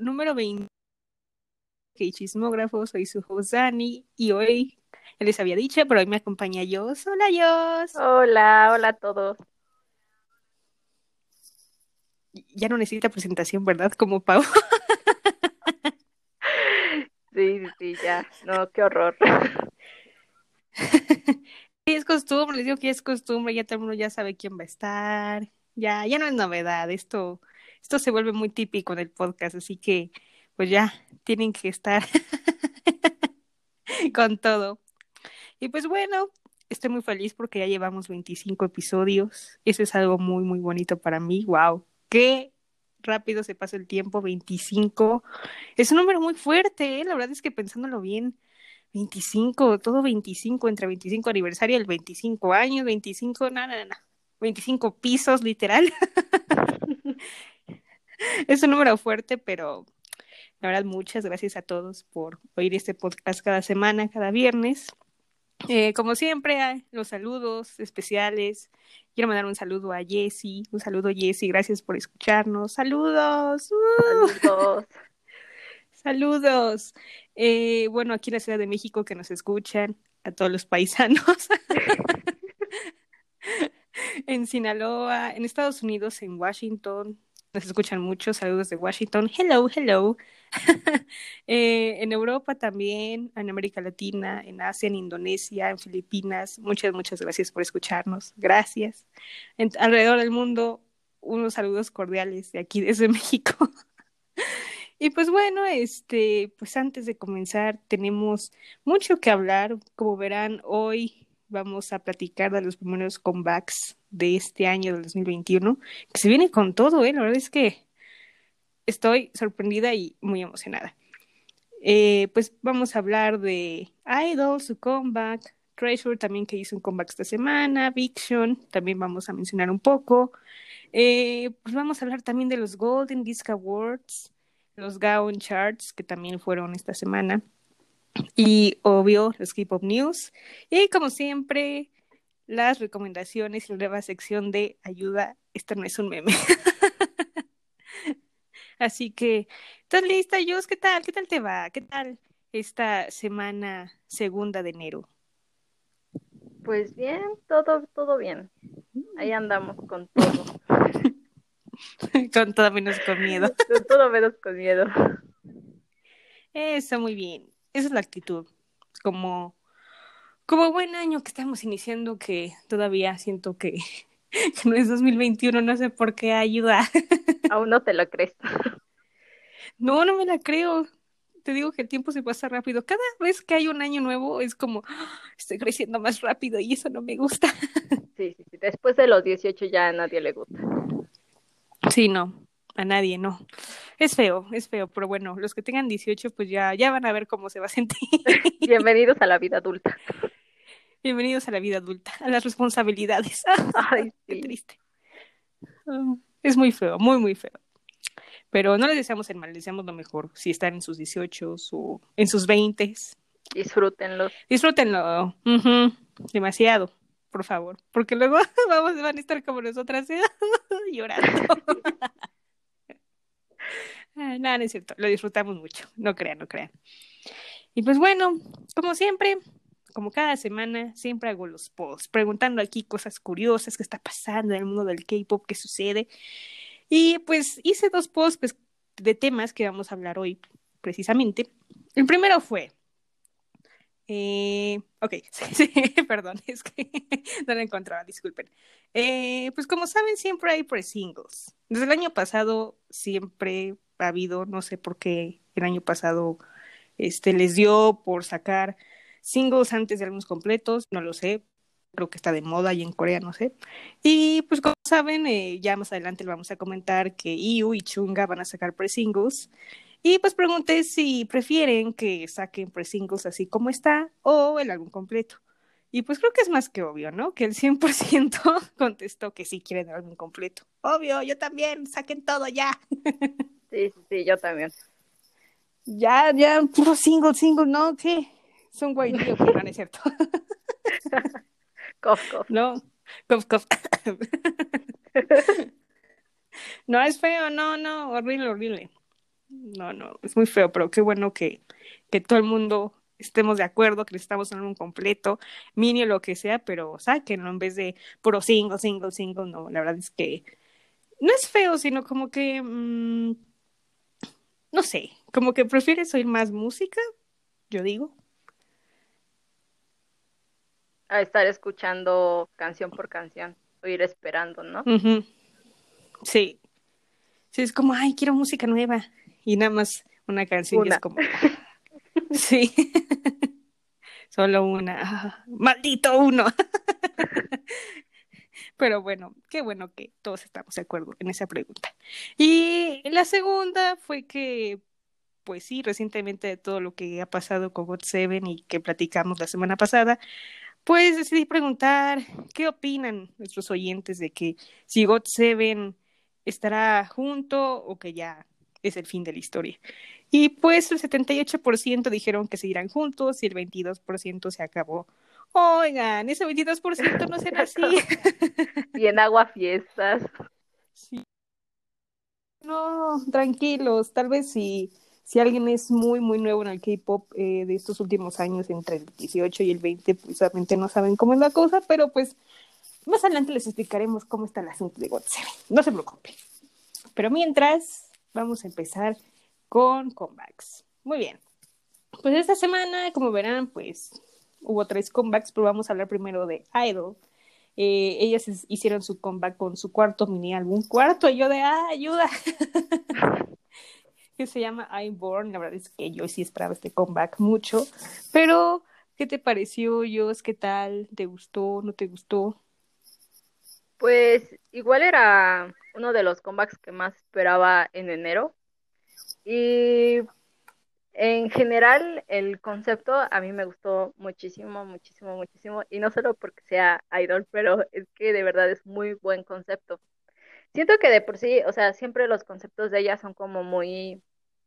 número 20 que chismógrafo, soy su host Dani y hoy les había dicho, pero hoy me acompaña Jos. Hola Jos. Hola, hola a todos. Ya no necesita presentación, ¿verdad? Como Pau. sí, sí, ya. No, qué horror. es costumbre, les digo que es costumbre, ya todo el mundo ya sabe quién va a estar. Ya, ya no es novedad, esto, esto se vuelve muy típico en el podcast, así que pues ya tienen que estar con todo. Y pues bueno, estoy muy feliz porque ya llevamos 25 episodios. Eso es algo muy, muy bonito para mí. ¡Wow! ¡Qué rápido se pasa el tiempo! 25. Es un número muy fuerte, ¿eh? La verdad es que pensándolo bien, 25, todo 25, entre 25 aniversario, el 25 años, 25, nada, nada, nada. 25 pisos, literal. es un número fuerte, pero la verdad, muchas gracias a todos por oír este podcast cada semana, cada viernes. Eh, como siempre, los saludos especiales. Quiero mandar un saludo a Jessy. Un saludo, Jessy. Gracias por escucharnos. Saludos. Saludos. Saludos. Eh, bueno, aquí en la Ciudad de México que nos escuchan, a todos los paisanos. en Sinaloa, en Estados Unidos, en Washington, nos escuchan mucho, saludos de Washington. Hello, hello. eh, en Europa también, en América Latina, en Asia, en Indonesia, en Filipinas. Muchas, muchas gracias por escucharnos. Gracias. En, alrededor del mundo, unos saludos cordiales de aquí desde México. y pues bueno, este, pues antes de comenzar, tenemos mucho que hablar. Como verán, hoy vamos a platicar de los primeros comebacks de este año del 2021, que se viene con todo, ¿eh? La verdad es que estoy sorprendida y muy emocionada. Eh, pues vamos a hablar de Idol, su comeback, Treasure también que hizo un comeback esta semana, Viction, también vamos a mencionar un poco. Eh, pues vamos a hablar también de los Golden Disc Awards, los Gaon Charts que también fueron esta semana. Y obvio, los K-Pop News. Y como siempre, las recomendaciones y la nueva sección de ayuda. Esto no es un meme. Así que, ¿estás lista, Jus? ¿Qué tal? ¿Qué tal te va? ¿Qué tal esta semana segunda de enero? Pues bien, todo, todo bien. Ahí andamos con todo. con todo menos con miedo. con todo menos con miedo. Eso, muy bien. Esa es la actitud. Como como buen año que estamos iniciando, que todavía siento que, no es 2021, no sé por qué ayuda. Aún no te lo crees. No, no me la creo. Te digo que el tiempo se pasa rápido. Cada vez que hay un año nuevo es como, ¡ah! estoy creciendo más rápido y eso no me gusta. Sí, sí, sí. Después de los 18 ya a nadie le gusta. Sí, no, a nadie, no. Es feo, es feo, pero bueno, los que tengan 18 pues ya, ya van a ver cómo se va a sentir. Bienvenidos a la vida adulta. Bienvenidos a la vida adulta, a las responsabilidades. Ay, qué triste. Ah, es muy feo, muy, muy feo. Pero no les deseamos el mal, les deseamos lo mejor. Si están en sus 18 o en sus 20. Disfrútenlo. Disfrútenlo. Demasiado, por favor. Porque luego vamos, van a estar como nosotras llorando. Ah, nada, no es cierto. Lo disfrutamos mucho. No crean, no crean. Y pues bueno, como siempre, como cada semana, siempre hago los posts, preguntando aquí cosas curiosas que está pasando en el mundo del K-pop, qué sucede. Y pues hice dos posts pues, de temas que vamos a hablar hoy, precisamente. El primero fue. Eh, ok, sí, perdón, es que no lo encontraba, disculpen. Eh, pues como saben, siempre hay pre-singles. Desde el año pasado siempre ha habido, no sé por qué el año pasado este, les dio por sacar singles antes de álbumes completos, no lo sé, creo que está de moda y en Corea, no sé. Y pues como saben, eh, ya más adelante le vamos a comentar que IU y Chunga van a sacar pre-singles. Y pues pregunté si prefieren que saquen pre-singles así como está o el álbum completo. Y pues creo que es más que obvio, ¿no? Que el 100% contestó que sí quieren el álbum completo. Obvio, yo también, saquen todo ya. Sí, sí, sí, yo también. Ya, ya, puro single, single, ¿no? ¿Qué? son guay tío, pero no es cierto. cof, cof. No, cof, cof. no es feo, no, no, horrible, horrible. No, no, es muy feo, pero qué bueno que, que todo el mundo estemos de acuerdo, que necesitamos un álbum completo, mini o lo que sea, pero sáquenlo en vez de puro single, single, single, no, la verdad es que no es feo, sino como que, mmm, no sé, como que prefieres oír más música, yo digo. A estar escuchando canción por canción, o ir esperando, ¿no? Sí. Sí, es como, ay, quiero música nueva. Y nada más una canción y es como, sí. Solo una. Maldito uno. Pero bueno, qué bueno que todos estamos de acuerdo en esa pregunta. Y la segunda fue que, pues sí, recientemente de todo lo que ha pasado con God Seven y que platicamos la semana pasada, pues decidí preguntar qué opinan nuestros oyentes de que si God Seven estará junto o que ya es el fin de la historia. Y pues el 78% dijeron que seguirán juntos y el 22% se acabó Oigan, ese 22% no será así. y en agua fiestas. Sí. No, tranquilos, tal vez si, si alguien es muy, muy nuevo en el K-pop eh, de estos últimos años, entre el 18 y el 20, pues obviamente no saben cómo es la cosa, pero pues más adelante les explicaremos cómo está el asunto de God No se preocupen. Pero mientras, vamos a empezar con comebacks. Muy bien. Pues esta semana, como verán, pues hubo tres comebacks, pero vamos a hablar primero de Idol. Eh, ellas hicieron su comeback con su cuarto mini álbum, cuarto, y yo de, ah, ayuda, que se llama I'm Born, la verdad es que yo sí esperaba este comeback mucho, pero, ¿qué te pareció, Jos? ¿Qué tal? ¿Te gustó? ¿No te gustó? Pues igual era uno de los comebacks que más esperaba en enero, y en general, el concepto a mí me gustó muchísimo, muchísimo, muchísimo. Y no solo porque sea idol, pero es que de verdad es muy buen concepto. Siento que de por sí, o sea, siempre los conceptos de ella son como muy,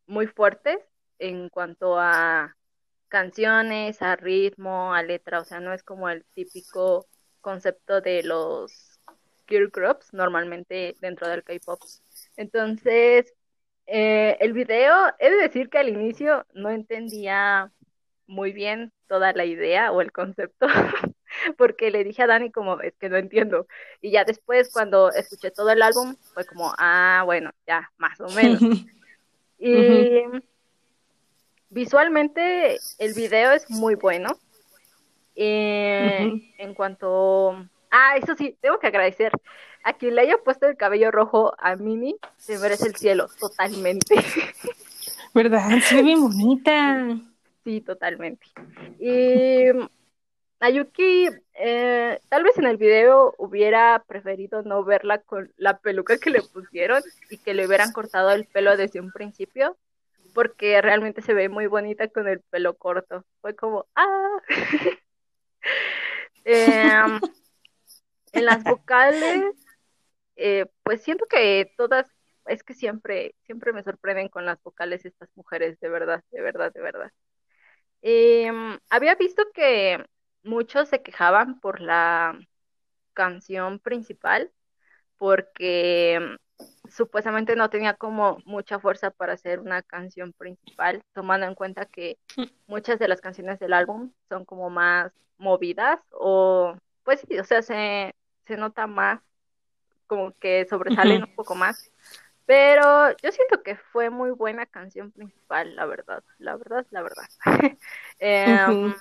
muy fuertes en cuanto a canciones, a ritmo, a letra. O sea, no es como el típico concepto de los girl groups normalmente dentro del K-pop. Entonces, eh, el video, he de decir que al inicio no entendía muy bien toda la idea o el concepto, porque le dije a Dani como, es que no entiendo. Y ya después, cuando escuché todo el álbum, fue como, ah, bueno, ya, más o menos. y visualmente el video es muy bueno. Eh, en cuanto... Ah, eso sí, tengo que agradecer a quien le haya puesto el cabello rojo a Mini, se merece el cielo, totalmente. ¿Verdad? Se ve bien bonita. Sí, totalmente. Y Ayuki, eh, tal vez en el video hubiera preferido no verla con la peluca que le pusieron y que le hubieran cortado el pelo desde un principio, porque realmente se ve muy bonita con el pelo corto. Fue como, ah. Em, en las vocales, eh, pues siento que todas, es que siempre, siempre me sorprenden con las vocales estas mujeres, de verdad, de verdad, de verdad. Em, había visto que muchos se quejaban por la canción principal, porque supuestamente no tenía como mucha fuerza para hacer una canción principal, tomando en cuenta que muchas de las canciones del álbum son como más movidas o pues sí, o sea, se, se nota más como que sobresalen un poco más. Pero yo siento que fue muy buena canción principal, la verdad, la verdad, la verdad. Em,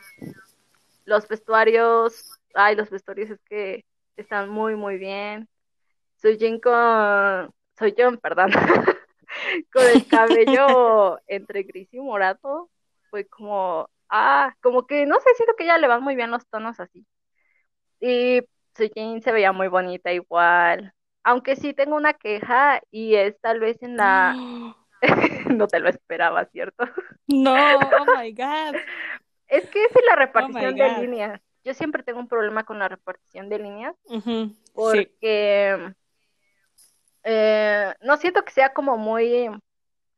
los vestuarios, ay, los vestuarios es que están muy, muy bien. Soy Jin con, soy John, perdón, con el cabello entre gris y morado, fue como, ah, como que no sé, siento que ya le van muy bien los tonos así. Y Sujin se veía muy bonita igual. Aunque sí tengo una queja y es tal vez en la... no te lo esperaba, ¿cierto? No, oh my God. Es que es la oh repartición de líneas. Yo siempre tengo un problema con la repartición de líneas porque eh, no siento que sea como muy,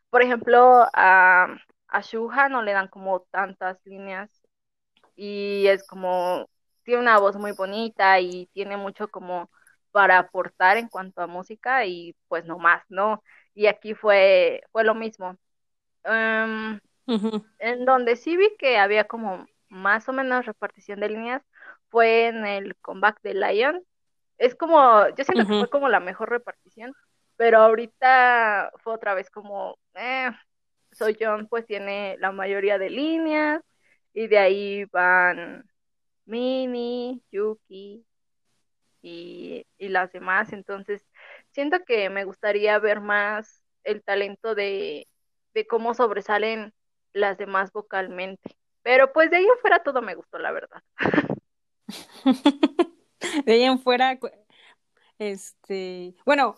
por ejemplo, a, a Shuha no le dan como tantas líneas y es como tiene una voz muy bonita y tiene mucho como para aportar en cuanto a música y pues no más, ¿no? Y aquí fue, fue lo mismo. Em, en donde sí vi que había como más o menos repartición de líneas fue en el comeback de Lion. Es como, yo siento que fue como la mejor repartición, pero ahorita fue otra vez como, eh, Soy John pues tiene la mayoría de líneas y de ahí van Mini, Yuki y, y las demás, entonces siento que me gustaría ver más el talento de, de cómo sobresalen las demás vocalmente. Pero pues de ahí en fuera todo me gustó, la verdad. de ahí en fuera, este, bueno,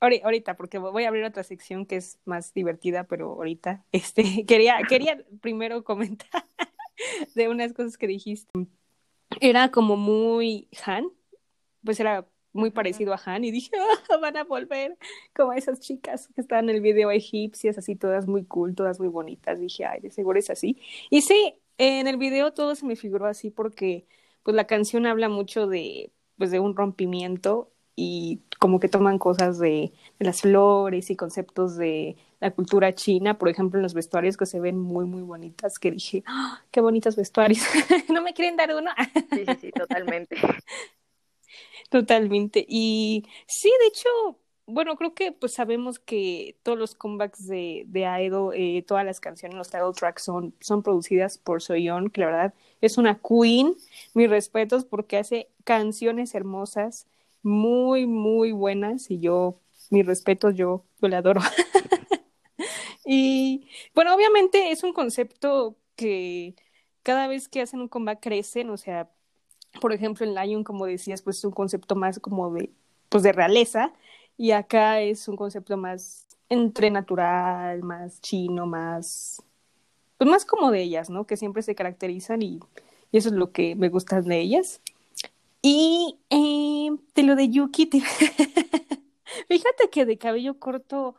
ahorita, porque voy a abrir otra sección que es más divertida, pero ahorita, este, quería, quería primero comentar de unas cosas que dijiste. Era como muy Han, pues era muy parecido a Han y dije, ah, van a volver como esas chicas que están en el video egipcias, así todas muy cool, todas muy bonitas. Dije, ay, de seguro es así. Y sí, en el video todo se me figuró así porque pues la canción habla mucho de pues de un rompimiento y como que toman cosas de, las flores y conceptos de la cultura china, por ejemplo, en los vestuarios que se ven muy, muy bonitas, que dije, ¡Ah, qué bonitos vestuarios, ¿no me quieren dar uno? sí, sí, sí, totalmente. Totalmente. Y sí, de hecho, bueno, creo que pues sabemos que todos los comebacks de, de Aedo, eh, todas las canciones, los title tracks son, son producidas por Soyeon, que la verdad es una queen. Mis respetos porque hace canciones hermosas, muy, muy buenas y yo, mis respetos, yo, yo le adoro. y bueno, obviamente es un concepto que cada vez que hacen un comeback crecen, o sea, por ejemplo, en Lion, como decías, pues es un concepto más como de, pues de realeza, y acá es un concepto más entre natural, más chino, más, pues más como de ellas, ¿no? Que siempre se caracterizan y, eso es lo que me gusta de ellas. Y eh, lo de Yuki, fíjate que de cabello corto,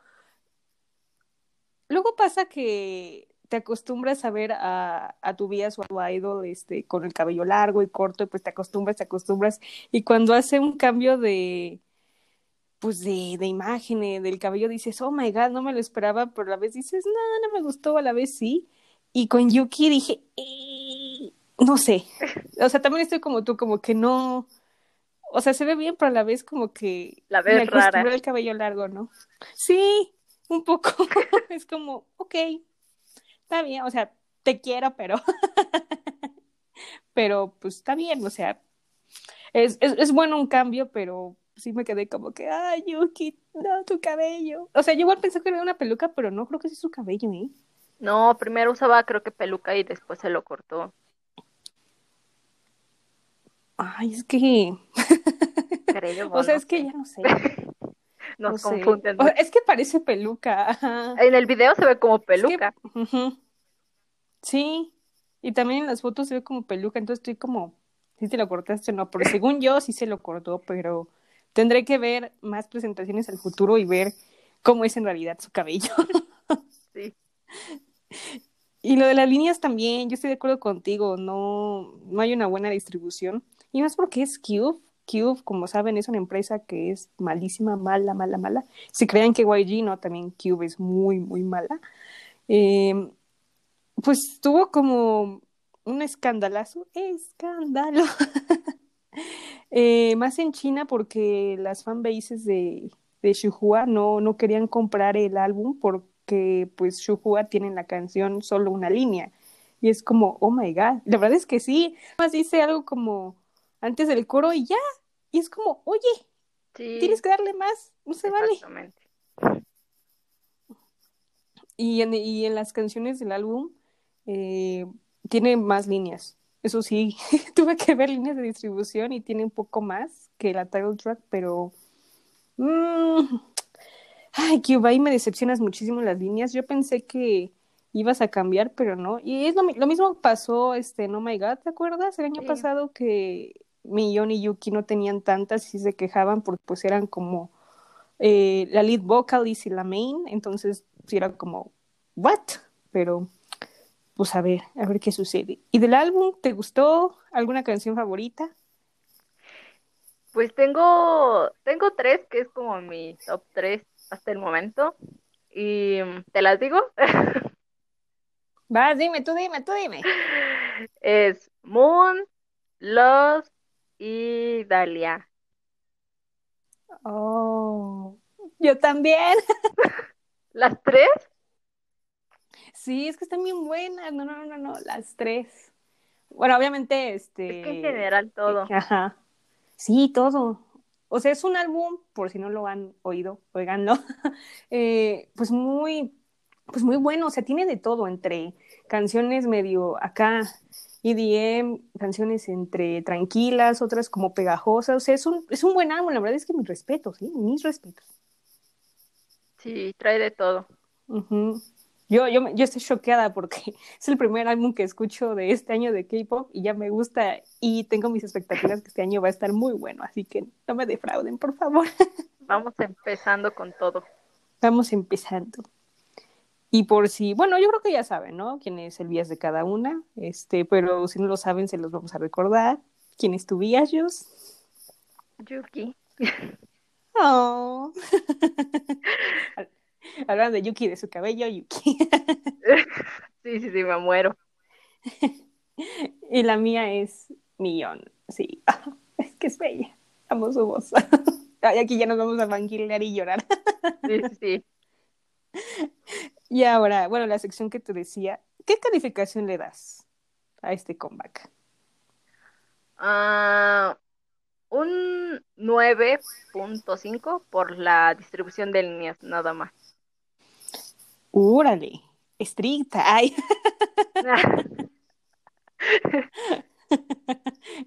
luego pasa que te acostumbras a ver a, a tu vida o a tu idol este, con el cabello largo y corto, y pues te acostumbras, te acostumbras, y cuando hace un cambio de, pues de, de imagen, eh, del cabello, dices, oh my god, no me lo esperaba, pero a la vez dices, no, no me gustó, a la vez sí, y con Yuki dije, eh, no sé, o sea, también estoy como tú, como que no, o sea, se ve bien, pero a la vez como que la me rara. el cabello largo, ¿no? Sí, un poco, es como, ok, está bien, o sea, te quiero, pero, pero pues está bien, o sea, es, es, es bueno un cambio, pero sí me quedé como que, ay, Yuki, no, tu cabello. O sea, yo igual pensé que era una peluca, pero no creo que sea su cabello, ¿eh? No, primero usaba creo que peluca y después se lo cortó. Ay, es que... o sea, es que ya no sé. Nos confunden. es que parece peluca. En el video se ve como peluca. Sí, y también en las fotos se ve como peluca, entonces estoy como, si te lo cortaste o no, pero según yo sí se lo cortó, pero tendré que ver más presentaciones al futuro y ver cómo es en realidad su cabello. Sí. Y lo de las líneas también, yo estoy de acuerdo contigo, no, no hay una buena distribución. Y más porque es Cube, Cube, como saben, es una empresa que es malísima, mala, mala, mala. Si crean que YG, no, también Cube es muy, muy mala. Eh, pues tuvo como un escandalazo, escándalo. eh, más en China porque las fanbases de, de Shuhua no, no querían comprar el álbum porque pues Shuhua tiene la canción solo una línea. Y es como, oh my god. La verdad es que sí. Más dice algo como antes del coro y ya, y es como, oye, tienes que darle más, no se vale. Y en, y en las canciones del álbum eh, tiene más líneas. Eso sí, tuve que ver líneas de distribución y tiene un poco más que la title track, pero... Mmm, ay, Cuba, ahí me decepcionas muchísimo las líneas. Yo pensé que ibas a cambiar, pero no. Y es lo, lo mismo pasó, este, No My God, ¿te acuerdas? El año pasado que Millón y Yuki no tenían tantas y se quejaban porque pues eran como eh, la lead vocalist y la main, entonces sí era como, ¿what? Pero pues a ver, a ver qué sucede. ¿Y del álbum te gustó alguna canción favorita? Pues tengo, tengo tres, que es como mi top tres hasta el momento. Y te las digo. Vas, dime, tú dime, tú dime. Es Moon, Lost y Dalia. Oh, yo también. ¿Las tres? Sí, es que están bien buenas. No, no, no, no, las tres. Bueno, obviamente, este. Es que en general todo. Ajá. Sí, todo. O sea, es un álbum, por si no lo han oído, oiganlo, eh, pues muy, pues muy bueno. O sea, tiene de todo entre canciones medio acá EDM, canciones entre tranquilas, otras como pegajosas. O sea, es un, es un buen álbum. La verdad es que mis respetos, ¿sí? Mis respetos. Sí, trae de todo. Yo, yo, yo estoy choqueada porque es el primer álbum que escucho de este año de K-pop y ya me gusta y tengo mis expectativas que este año va a estar muy bueno, así que no me defrauden, por favor. Vamos empezando con todo. Vamos empezando. Y por si, bueno, yo creo que ya saben, ¿no? Quién es el bias de cada una, este, pero si no lo saben, se los vamos a recordar. ¿Quién es tu bias, Jus? Yuki. Oh. Hablando de Yuki, de su cabello, Yuki. Sí, sí, sí, me muero. Y la mía es Millón, sí. Es que es bella. Amo su voz. Ay, aquí ya nos vamos a vanquilar y llorar. Sí, sí, sí. Y ahora, bueno, la sección que te decía, ¿qué calificación le das a este comeback? Ah, un 9.5 por la distribución de líneas, nada más. Úrale, estricta. Ay,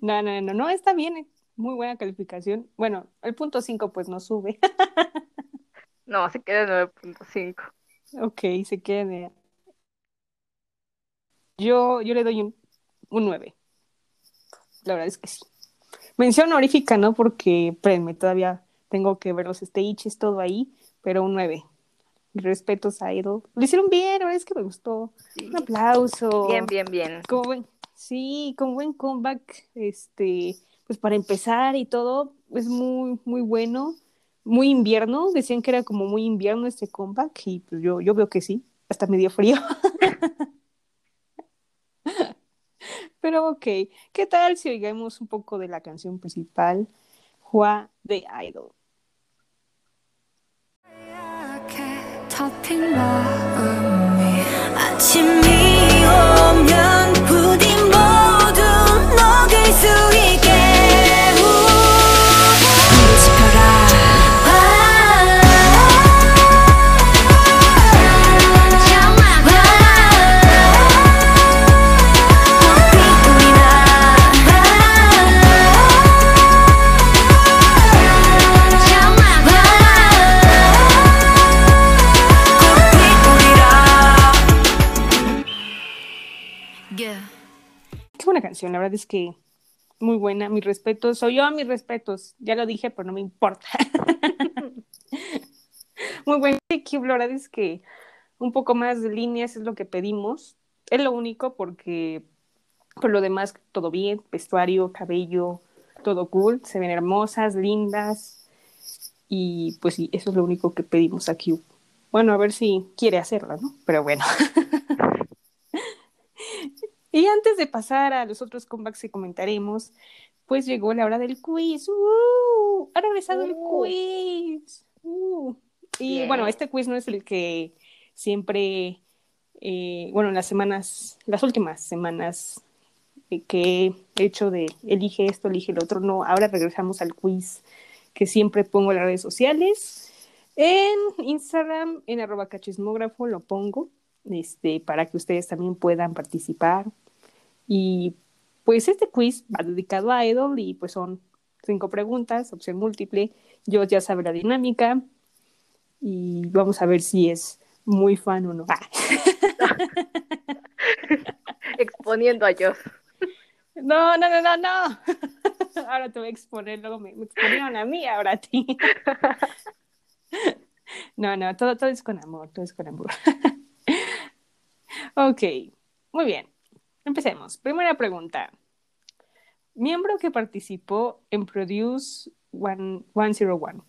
no, no, no, no, está bien. Muy buena calificación. Bueno, el punto 5 pues no sube. No, se queda en 9.5. Ok, se queda de... Yo, yo le doy un, un 9. La verdad es que sí. Mención honorífica, ¿no? Porque, espérenme, todavía tengo que ver los stages, todo ahí, pero un 9. Mis respetos a Idol. Lo hicieron bien, la verdad es que me gustó. Sí. Un aplauso. Bien, bien, bien. Como buen, sí, con buen comeback, este, pues para empezar y todo, es muy, muy bueno Muy invierno, decían que era como muy invierno este comeback y pues yo, yo veo que sí, hasta me dio frío. Pero ok, ¿qué tal si oigamos un poco de la canción principal, Hua de Idol? 하얗게 덮인 마음이 아침이 Canción, la verdad es que muy buena, mis respetos, soy yo, mis respetos, ya lo dije, pero no me importa. muy buena, Cube, la verdad es que un poco más de líneas es lo que pedimos, es lo único porque por lo demás todo bien, vestuario, cabello, todo cool, se ven hermosas, lindas y pues sí, eso es lo único que pedimos a Cube. Bueno, a ver si quiere hacerlo, ¿no? Pero bueno. Y antes de pasar a los otros comebacks que comentaremos, pues llegó la hora del quiz. ¡Uh! Ha regresado el Uh. quiz. ¡Uh! Y bueno, este quiz no es el que siempre, eh, bueno, en las semanas, las últimas semanas que he hecho de elige esto, elige lo otro, no, ahora regresamos al quiz que siempre pongo en las redes sociales. En Instagram, en arroba cachismógrafo, lo pongo este, para que ustedes también puedan participar. Y pues este quiz va dedicado a Idol y pues son cinco preguntas, opción múltiple. Yo ya sabe la dinámica y vamos a ver si es muy fan o no. Ah. Exponiendo a Joss. No, no, no, no, no. Ahora te voy a exponer, luego me, me exponieron a mí, ahora a ti. No, no, todo, todo es con amor, todo es con amor. Ok, muy bien. Empecemos. Primera pregunta. Miembro que participó en Produce One- 101.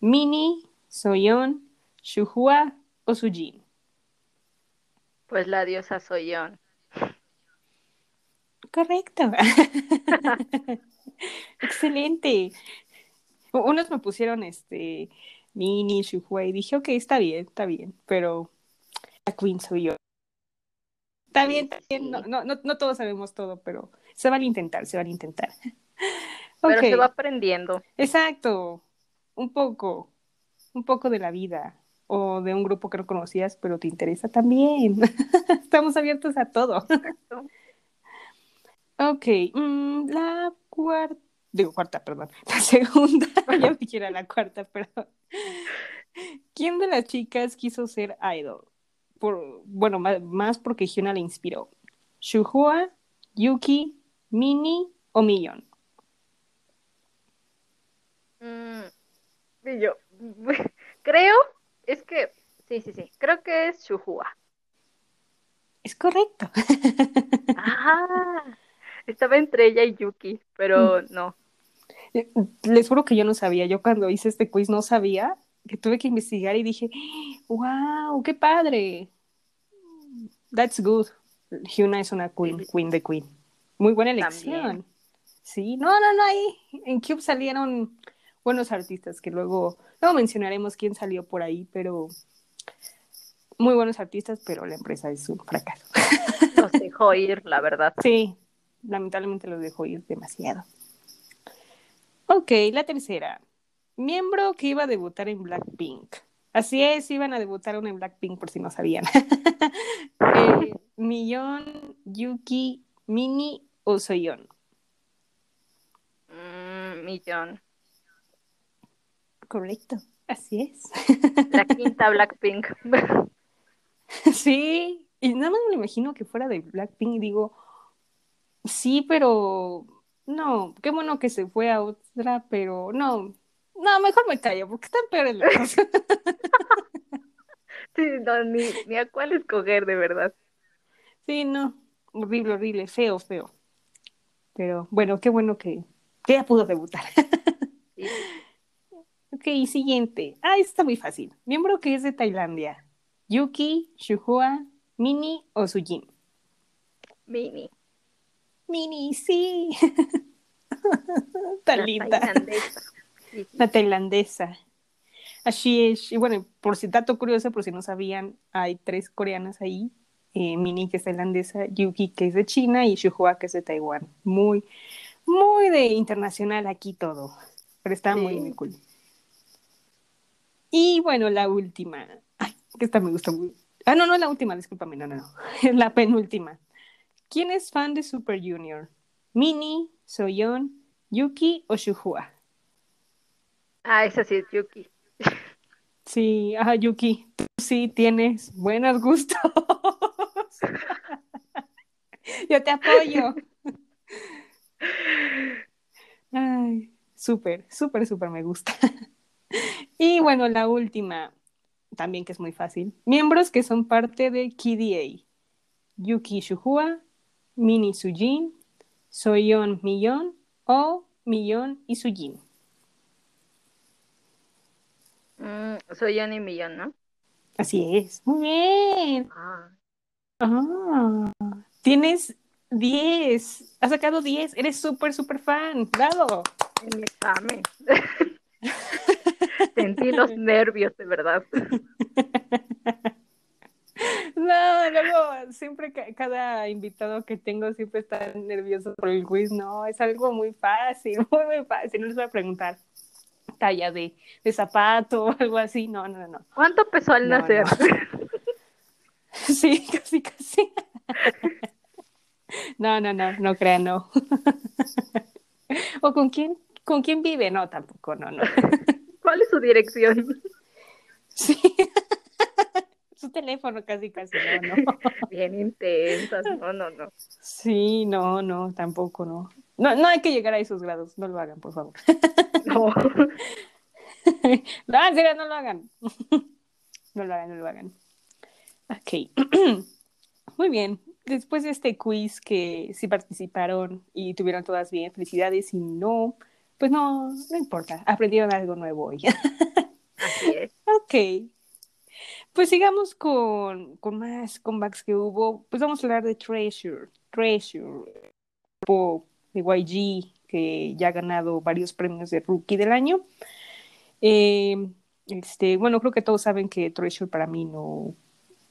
Mini, Soyeon, Shuhua o Sujin. Pues la diosa soy yo. Correcto. Excelente. Unos me pusieron este Mini, Shuhua y dije, ok, está bien, está bien, pero la Queen soy yo. Está bien, está bien. No, no, no, no todos sabemos todo, pero se van a intentar, se van a intentar. Pero Ok, se va aprendiendo. exacto. Un poco, un poco de la vida o de un grupo que no conocías, pero te interesa también. Estamos abiertos a todo. Exacto. Ok, mm, la cuarta, digo cuarta, perdón, la segunda, ya me quiero la cuarta, perdón. ¿Quién de las chicas quiso ser idol? Por, bueno, más porque Hyuna le inspiró. ¿Shuhua, Yuki, Mini o Millón? Mm, y yo creo, es que, sí, sí, sí, creo que es Shuhua. Es correcto. Ah, estaba entre ella y Yuki, pero no. Les juro que yo no sabía. Yo cuando hice este quiz no sabía que tuve que investigar y dije, wow, qué padre. That's good. Hyuna es una queen, queen de queen. Muy buena elección. También. Sí, no, no, no, ahí en Cube salieron buenos artistas que luego, luego mencionaremos quién salió por ahí, pero muy buenos artistas, pero la empresa es un fracaso. Nos dejó ir, la verdad. Sí, lamentablemente los dejó ir demasiado. Ok, la tercera. Miembro que iba a debutar en Blackpink. Así es, iban a debutar en Blackpink por si no sabían. eh, Millón, Yuki, Mini o Soyeon. Mm, millón. Correcto, así es. La quinta Blackpink. Sí, y nada más me lo imagino que fuera de Blackpink y digo, sí, pero no, qué bueno que se fue a otra, pero no, no, mejor me callo porque están peores las cosas. Sí, no, ni, ni a cuál escoger, de verdad. Sí, no, horrible, horrible, feo, feo. Pero bueno, qué bueno que, que ya pudo debutar. Sí. Ok, siguiente. Ah, esta está muy fácil. Miembro que es de Tailandia. Yuki, Shuhua, Mini o Sujin. Mini. Mini, sí. Tan linda. tailandesa. La tailandesa. Así es. Y bueno, por si dato curioso, por si no sabían, hay tres coreanas ahí. Eh, Mini, que es tailandesa, Yuki, que es de China, y Shuhua, que es de Taiwán. Muy, muy de internacional aquí todo. Pero está Sí. muy, muy cool. Y bueno, la última. Ay, que esta me gusta muy. Ah, no, no, la última, discúlpame, no, no, no. La penúltima. ¿Quién es fan de Super Junior? ¿Mini, Soyeon, Yuki o Shuhua? Ah, esa sí es Yuki. Sí, ah, Yuki, tú sí tienes buenos gustos. Yo te apoyo. Ay, súper, súper, súper me gusta. Y bueno, la última, también que es muy fácil. Miembros que son parte de KDA. Yuki Shuhua, Mini Sujin, Soyeon Millón o Millón y Sujin. Mm, soy Johnny Millón, ¿no? Así es. Muy bien. Ah, Ah, tienes 10. Has sacado 10. Eres súper, súper fan. Bravo. en mi examen. Sentí los nervios, de verdad. No, luego siempre ca- cada invitado que tengo siempre está nervioso por el quiz. No, es algo muy fácil, muy, muy fácil. No les voy a preguntar talla de, de zapato o algo así. No, no, no. ¿Cuánto pesó al No, nacer? Sí, casi, casi. No, no, no, no crean, no. ¿O con quién, con quién vive? No, tampoco, no, no. ¿Cuál es su dirección? Sí. Su teléfono casi, casi, no, no. Bien intensas. No, no, no. Sí, no, no, tampoco, no. No, no hay que llegar a esos grados, no lo hagan, por favor. No. No, en serio, no lo hagan. No lo hagan, no lo hagan. Ok. Muy bien. Después de este quiz que sí participaron y tuvieron todas bien, felicidades. Y no, pues no, no importa. Aprendieron algo nuevo hoy. Así es. Ok. pues sigamos con, con más comebacks que hubo. Pues vamos a hablar de Treasure. Treasure, de YG, que ya ha ganado varios premios de Rookie del año. Eh, este, bueno, creo que todos saben que Treasure para mí no,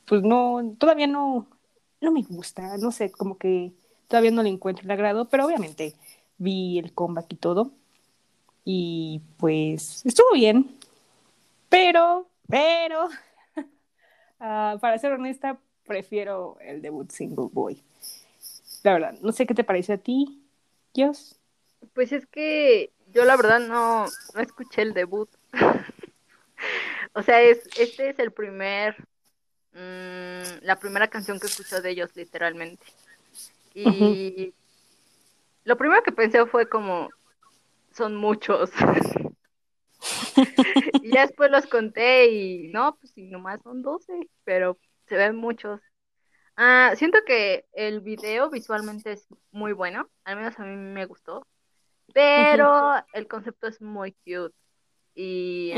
pues no, todavía no, no me gusta, no sé, como que todavía no le encuentro el agrado, pero obviamente vi el comeback y todo. Y pues estuvo bien. Pero, pero, ah, para ser honesta, prefiero el debut single boy. La verdad, no sé qué te parece a ti, Dios. Pues es que yo la verdad no, no escuché el debut. o sea, es, este es el primer, mm, la primera canción que escucho de ellos, literalmente. Y lo primero que pensé fue como, son muchos. y ya después los conté y no, pues sí, nomás son 12, pero se ven muchos. Ah, siento que el video visualmente es muy bueno, al menos a mí me gustó, pero el concepto es muy cute y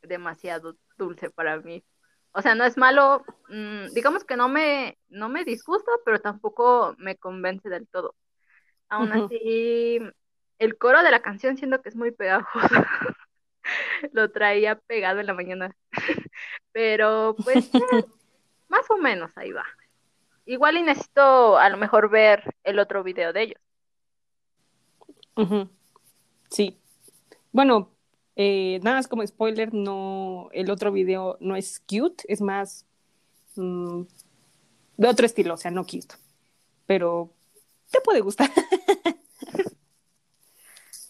demasiado dulce para mí. O sea, no es malo, mm, digamos que no me, no me disgusta, pero tampoco me convence del todo. Aún así, el coro de la canción siento que es muy pegajoso. Lo traía pegado en la mañana. Pero pues eh, más o menos ahí va. Igual y necesito a lo mejor ver el otro video de ellos. Sí. Bueno, eh, nada más como spoiler, no, el otro video no es cute, es más mm, de otro estilo, o sea, no cute. Pero te puede gustar.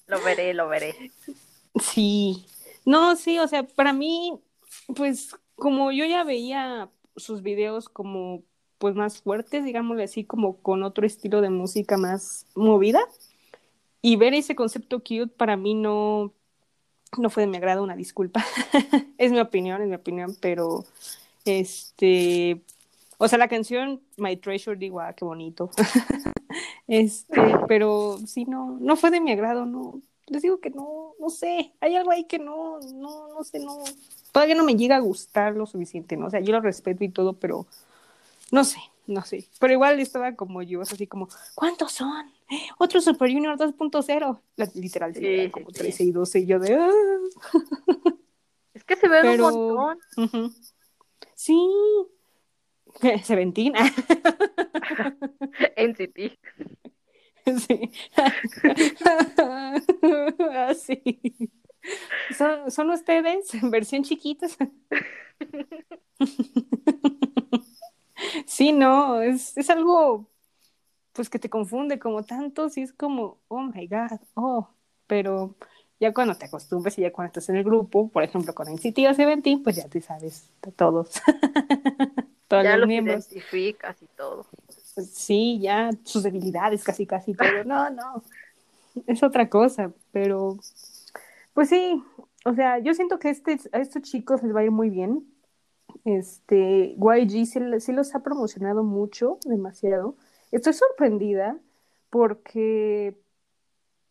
Lo veré, lo veré. Sí, no, sí, o sea, para mí, pues como yo ya veía sus videos como pues más fuertes, digámosle así, como con otro estilo de música más movida, y ver ese concepto cute para mí no, no fue de mi agrado, una disculpa. es mi opinión, es mi opinión, pero este, o sea, la canción My Treasure, digo, ah, qué bonito. Este, pero sí, no, no fue de mi agrado, no. Les digo que no, no sé, hay algo ahí que no, no, no sé, no. Todavía no me llega a gustar lo suficiente, ¿no? O sea, yo lo respeto y todo, pero no sé, no sé. Pero igual estaba como yo, así como, ¿cuántos son? Otro Super Junior 2.0. La- Literal, sí, Sí, sí, como sí. 13 y 12, y yo de. "Ah". Es que se ven Pero- un montón. Ujú. Sí. Seventeen. En City. Sí. Ah, sí. ¿Son, son ustedes en versión chiquitas? Sí, no, es, es algo pues que te confunde como tanto, sí es como, oh my God, oh, pero ya cuando te acostumbras y ya cuando estás en el grupo, por ejemplo con NCT o Seventeen, pues ya te sabes de todos, todos Ya los los miembros. identificas y todo. Sí, ya sus debilidades, casi, casi todo. No, no, es otra cosa, pero pues sí, o sea, yo siento que este, a estos chicos les va a ir muy bien. Este, YG sí, sí los ha promocionado mucho, demasiado. Estoy sorprendida porque,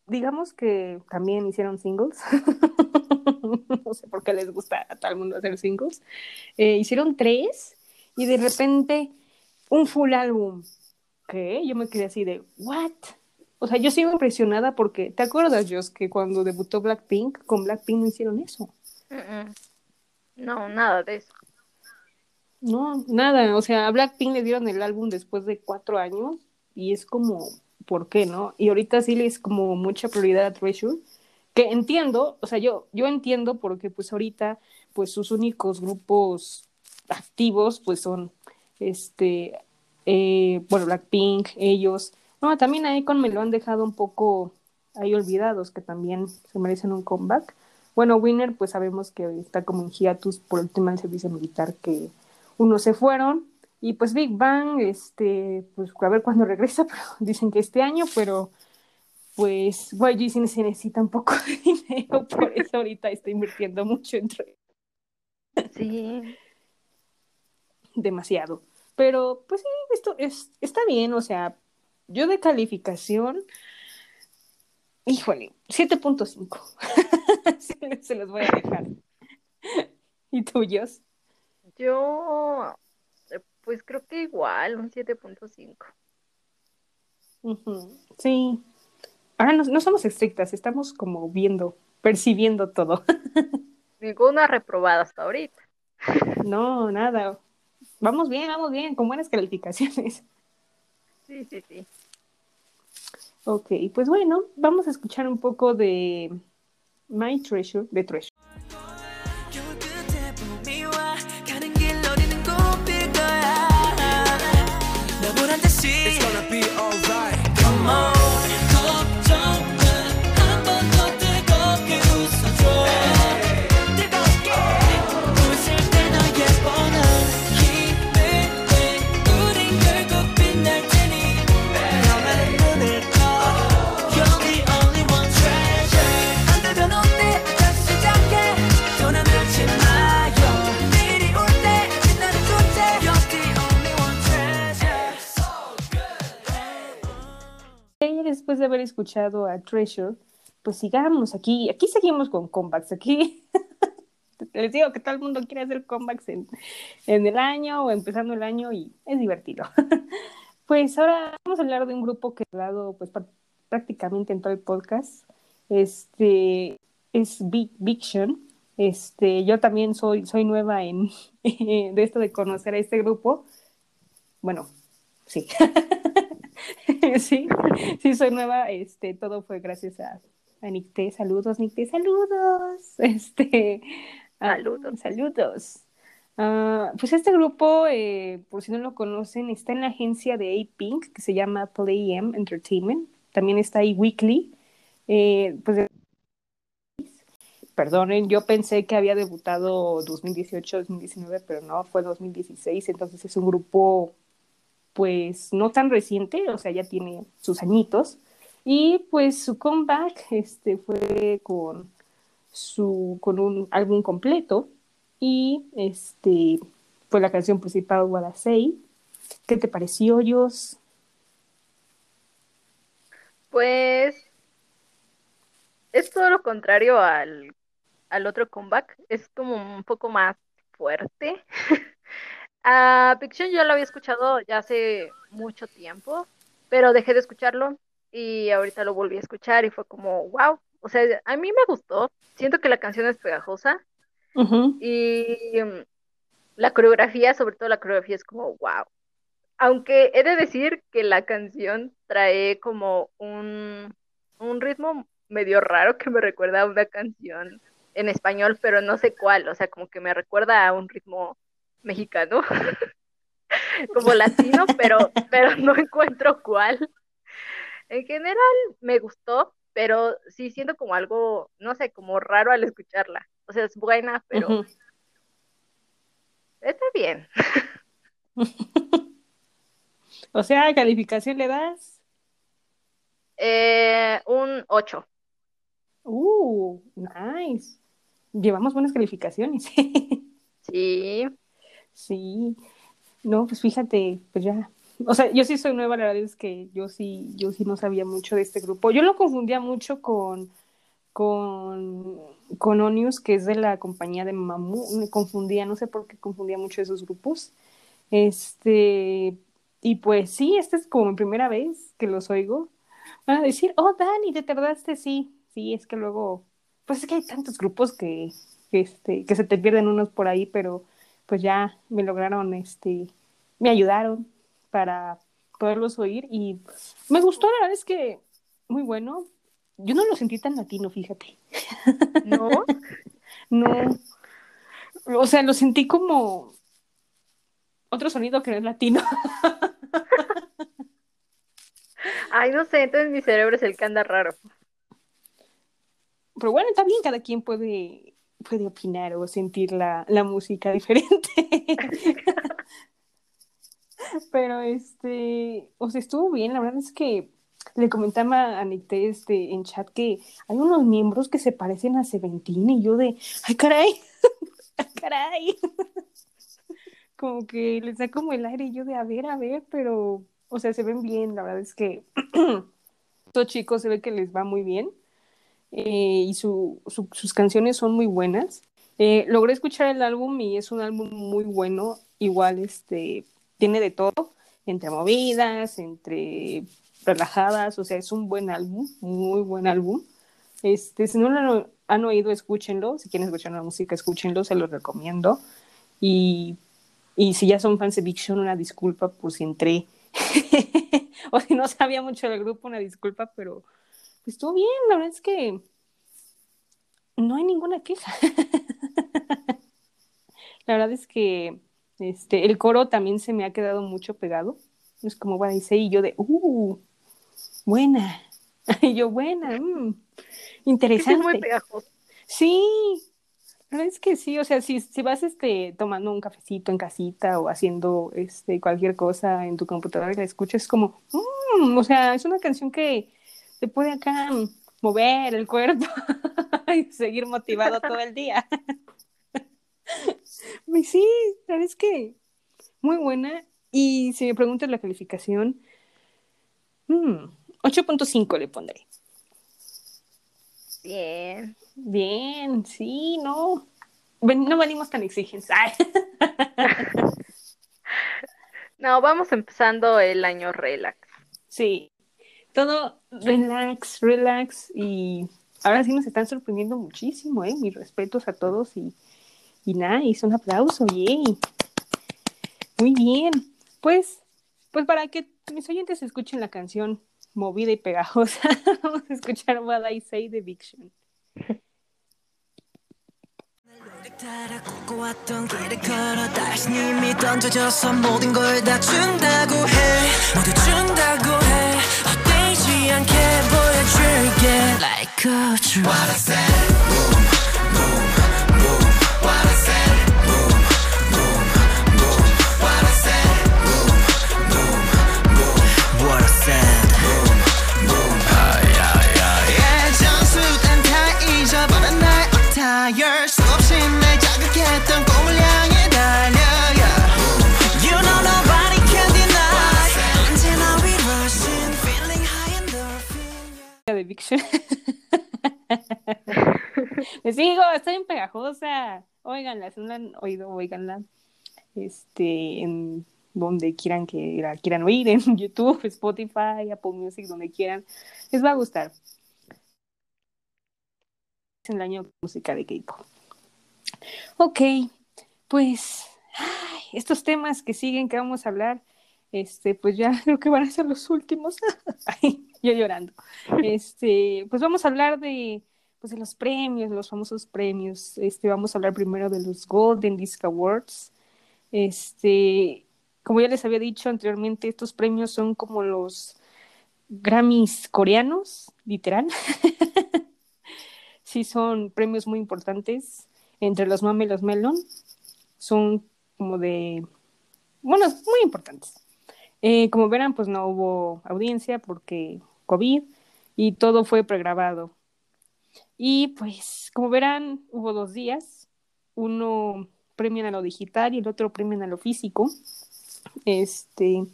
digamos que también hicieron singles. no sé por qué les gusta a todo el mundo hacer singles. Eh, hicieron tres y de repente un full álbum. ¿Qué? Yo me quedé así de, ¿what? O sea, yo sigo impresionada porque, ¿te acuerdas, Jos, que cuando debutó Blackpink, con Blackpink no hicieron eso? No, nada de eso. No, nada. O sea, a Blackpink le dieron el álbum después de cuatro años y es como, ¿por qué, no? Y ahorita sí le es como mucha prioridad a Treasure, que entiendo, o sea, yo, yo entiendo porque pues ahorita, pues sus únicos grupos activos, pues son, este, eh, bueno, Blackpink, ellos. No, también ahí con me lo han dejado un poco ahí olvidados, que también se merecen un comeback. Bueno, Winner, pues sabemos que está como en hiatus por el tema servicio militar, que unos se fueron. Y pues Big Bang, este, pues a ver cuándo regresa, pero dicen que este año, pero pues YG sí se necesita un poco de dinero, por eso ahorita está invirtiendo mucho entre Sí. demasiado. Pero pues sí, esto es, está bien, o sea, yo de calificación, híjole, 7.5. Sí, se los voy a dejar. ¿Y tuyos? Yo, eh, pues creo que igual, un 7.5. Ujú, Sí. Ahora no, no somos estrictas, estamos como viendo, percibiendo todo. Ninguna reprobada hasta ahorita. No, nada. Vamos bien, vamos bien, con buenas calificaciones. Sí, sí, sí. Ok, pues bueno, vamos a escuchar un poco de My Treasure, de Treasure. It's gonna be alright. Come on. Después de haber escuchado a Treasure, pues sigamos aquí. Aquí seguimos con comebacks. Aquí les digo que todo el mundo quiere hacer comebacks en, el año o empezando el año y es divertido. Pues ahora vamos a hablar de un grupo que he hablado pues pr- prácticamente en todo el podcast. Este es Big Viction. Este, yo también soy, soy nueva en de esto de conocer a este grupo. Bueno, sí. sí, sí, soy nueva. Este, todo fue gracias a, a Nicté. Saludos, Nicté, saludos. Este, ah, Saludos. saludos. Ah, pues este grupo, eh, por si no lo conocen, está en la agencia de A-Pink, que se llama Play M Entertainment. También está ahí Weekly. Eh, pues, perdonen, yo pensé que había debutado 2018-2019, pero no, fue 2016. Entonces es un grupo, pues, no tan reciente, o sea, ya tiene sus añitos. Y pues su comeback este, fue con, su, con un álbum completo y este fue la canción principal What I Say. ¿Qué te pareció, Jos? Pues es todo lo contrario al, al otro comeback. Es como un poco más fuerte. A Fiction yo lo había escuchado ya hace mucho tiempo, pero dejé de escucharlo y ahorita lo volví a escuchar y fue como, wow. O sea, a mí me gustó. Siento que la canción es pegajosa y mm, la coreografía, sobre todo la coreografía, es como, wow. Aunque he de decir que la canción trae como un, un ritmo medio raro que me recuerda a una canción en español, pero no sé cuál, o sea, como que me recuerda a un ritmo mexicano, como latino, pero, pero no encuentro cuál. En general me gustó, pero sí siento como algo, no sé, como raro al escucharla. O sea, es buena, pero está bien. O sea, ¿calificación le das? Eh, un 8. Uh, nice. Llevamos buenas calificaciones. Sí, Sí. No, pues fíjate, pues ya. O sea, yo sí soy nueva, la verdad es que yo sí, yo sí no sabía mucho de este grupo. Yo lo confundía mucho con, con, con Onius, que es de la compañía de Mamu. Me confundía, no sé por qué confundía mucho esos grupos. Este, y pues sí, esta es como mi primera vez que los oigo. Van a decir, oh, Dani, te tardaste, sí. Sí, es que luego, pues es que hay tantos grupos que, este, que se te pierden unos por ahí, pero pues ya me lograron, este, me ayudaron para poderlos oír y me gustó, la verdad es que muy bueno. Yo no lo sentí tan latino, fíjate. ¿no? No, o sea, lo sentí como otro sonido que no es latino. Ay, no sé, entonces mi cerebro es el que anda raro. Pero bueno, también cada quien puede, puede opinar o sentir la, la música diferente. Pero este, o estuvo bien, la verdad es que le comentaba a Nicté este, en chat que hay unos miembros que se parecen a Seventeen y yo de, ay caray, ay caray. Como que les da como el aire y yo de, a ver, a ver, pero, o sea, se ven bien, la verdad es que estos chicos se ve que les va muy bien eh, y su, su- sus canciones son muy buenas. Eh, logré escuchar el álbum y es un álbum muy bueno. Igual, este, tiene de todo, entre movidas, entre relajadas, o sea, es un buen álbum, muy buen álbum. Este, si no lo han oído, escúchenlo. Si quieren escuchar la música, escúchenlo, se los recomiendo. Y, y si ya son fans de Sean, una disculpa por si entré. o si no sabía mucho del grupo, una disculpa, pero estuvo bien. La verdad es que no hay ninguna queja. la verdad es que este, el coro también se me ha quedado mucho pegado. Es como bueno, dice y yo de, uh, buena. y yo, buena, mm, interesante. Es muy pegajoso. Sí, la verdad es que sí, o sea, si, si vas este, tomando un cafecito en casita o haciendo este, cualquier cosa en tu computadora y la escuchas, es como, mm, o sea, es una canción que te puede acá mover el cuerpo y seguir motivado todo el día. Y sí, la verdad es que muy buena. Y si me preguntas la calificación, mm, 8.5 le pondré. Bien. Bien, sí, no. No venimos tan exigentes. No, vamos empezando el año relax. Sí, todo relax, relax. Y ahora sí nos están sorprendiendo muchísimo, ¿eh? Mis respetos a todos y, y nice, un aplauso, yay. Muy bien. Pues, pues para que mis oyentes escuchen la canción movida y pegajosa, vamos a escuchar What I Say de Big Sean. 따라 걷고왔던 길을 걸어 다시 이미 던져져서 모든 걸 다 준다고 해 모두 준다고 해 헛되지 않게 보여줄게 Like a dream What I said Sean. Les digo, está bien pegajosa. Óiganla, si no la han oído, óiganla. Este, en donde quieran que la quieran oír, en YouTube, Spotify, Apple Music, donde quieran. Les va a gustar. Es el año de música de K-pop. Ok, pues estos temas que siguen, que vamos a hablar, este, pues ya creo que van a ser los últimos. Yo llorando. Este, pues vamos a hablar de, pues de los premios, los famosos premios. Este, vamos a hablar primero de los Golden Disc Awards. Este, como ya les había dicho anteriormente, estos premios son como los Grammys coreanos, literal. sí, son premios muy importantes. Entre los Mame y los Melon son como de, bueno, muy importantes. Eh, como verán, pues no hubo audiencia porque COVID y todo fue pregrabado. Y pues, como verán, hubo dos días. Uno premian a lo digital y el otro premian a lo físico. Este,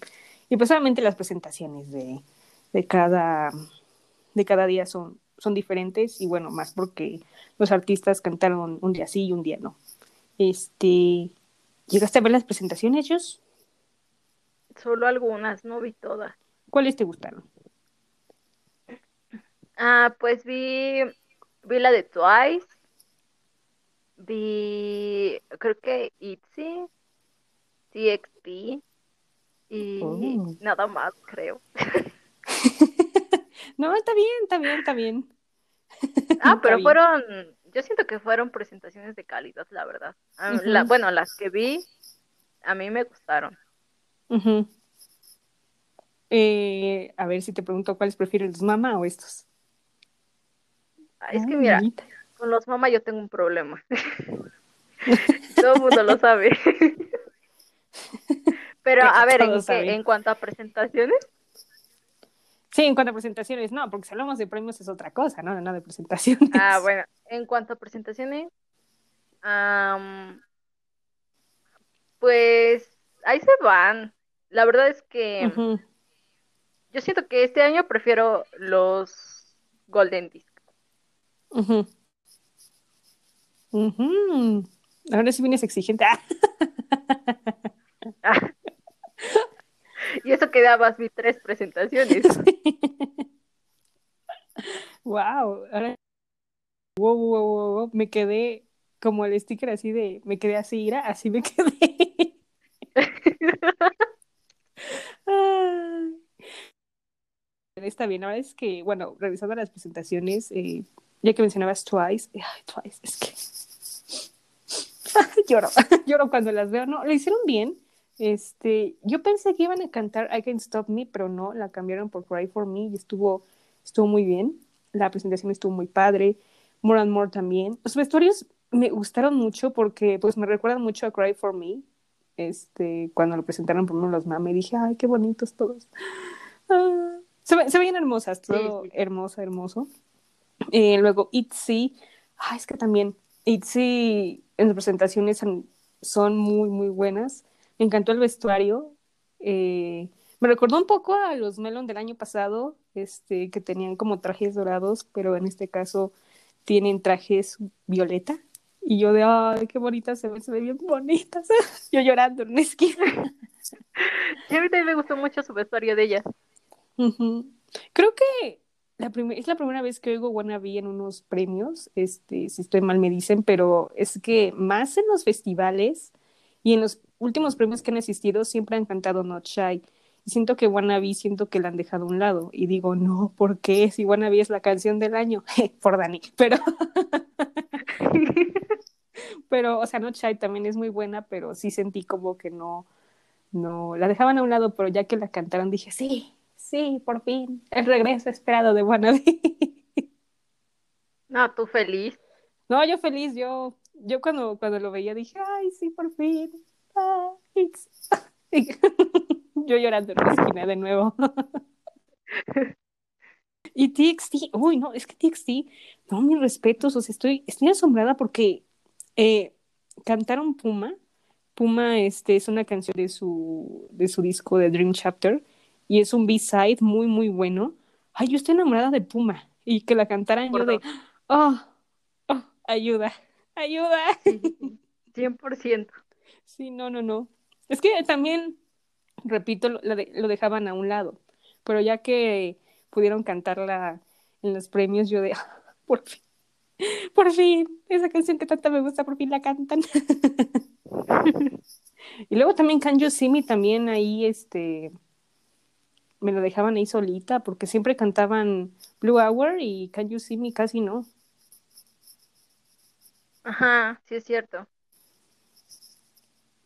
y pues solamente las presentaciones de, de cada de cada día son, son diferentes y bueno, más porque los artistas cantaron un día sí y un día no. Este, ¿llegaste a ver las presentaciones, Jos? Solo algunas, no vi todas. ¿Cuáles te gustaron? Ah, pues vi, vi la de Twice, vi, creo que ITZY, TXT y Oh. nada más, creo. No, está bien, está bien, está bien. Ah, Está pero bien. fueron, yo siento que fueron presentaciones de calidad, la verdad. Ah, la- bueno, las que vi, a mí me gustaron. Ujú. Eh, a ver si te pregunto cuáles prefieres, los mamá o estos. Es que mira, con los mamás yo tengo un problema. Todo el mundo lo sabe. Pero a ver, en, qué- en cuanto a presentaciones, Sí, en cuanto a presentaciones, no, porque si hablamos de premios es otra cosa, ¿no? No de presentaciones. ah, bueno, en cuanto a presentaciones, am, pues ahí se van. La verdad es que yo siento que este año prefiero los Golden Disc. Ujú. Ujú. Ahora sí vienes exigente. Ah, Y eso que dabas vi tres presentaciones. wow. Ahora... Wow, wow, wow, wow. Me quedé como el sticker así de, me quedé así, ira, así me quedé. Está bien, ahora es que, bueno, revisando las presentaciones, eh, ya que mencionabas Twice, ay, Twice, es que lloro, lloro cuando las veo, no, lo hicieron bien. Este, yo pensé que iban a cantar I Can't Stop Me, pero no, la cambiaron por Cry for Me y estuvo, estuvo muy bien. La presentación estuvo muy padre. More and More también. Los vestuarios me gustaron mucho porque pues me recuerdan mucho a Cry for Me. Este, cuando lo presentaron por uno los mame, dije, ay, qué bonitos todos. Ah, se, ve- se veían hermosas, todo sí. hermoso, hermoso. Eh, luego ITZY, ah, es que también ITZY en las presentaciones son, son muy, muy buenas. Me encantó el vestuario. eh, me recordó un poco a los Melon del año pasado, este, que tenían como trajes dorados, pero en este caso tienen trajes violeta. Y yo de, ay, qué bonitas se ven, se ven bien bonitas. yo llorando en una esquina. Y a mí también me gustó mucho su vestuario de ella. Ujú. Creo que es la primera vez que oigo Wannabe en unos premios, este, si estoy mal me dicen, pero es que más en los festivales y en los últimos premios que han asistido siempre han cantado Not Shy. Y siento que Wannabe, siento que la han dejado a un lado. Y digo, no, ¿por qué? Si Wannabe es la canción del año, por Dani. Pero, pero, o sea, Not Shy también es muy buena, pero sí sentí como que no, no, la dejaban a un lado, pero ya que la cantaron dije, sí, sí, por fin, el regreso esperado de Wannabe. No, tú feliz. No, yo feliz, yo, yo cuando, cuando lo veía dije, ay, sí, por fin. Ah, it's- yo llorando en la esquina de nuevo. Y TXT, uy, no, es que TXT, no, mis respetos, o sea, estoy, estoy asombrada porque eh, cantaron Puma. Puma este, es una canción de su, de su disco de Dream Chapter y es un B-side muy, muy bueno. Ay, yo estoy enamorada de Puma y que la cantaran yo de, oh, oh, ayuda, ayuda. Sí, sí, sí. 100%. Sí, no, no, no. Es que también, repito, lo, de- lo dejaban a un lado, pero ya que pudieron cantarla en los premios, yo de, "Ah, por fin, por fin, esa canción que tanto me gusta, por fin la cantan. Y luego también Can You See Me también ahí, este, me lo dejaban ahí solita, porque siempre cantaban Blue Hour y Can You See Me casi no. Ajá, sí es cierto.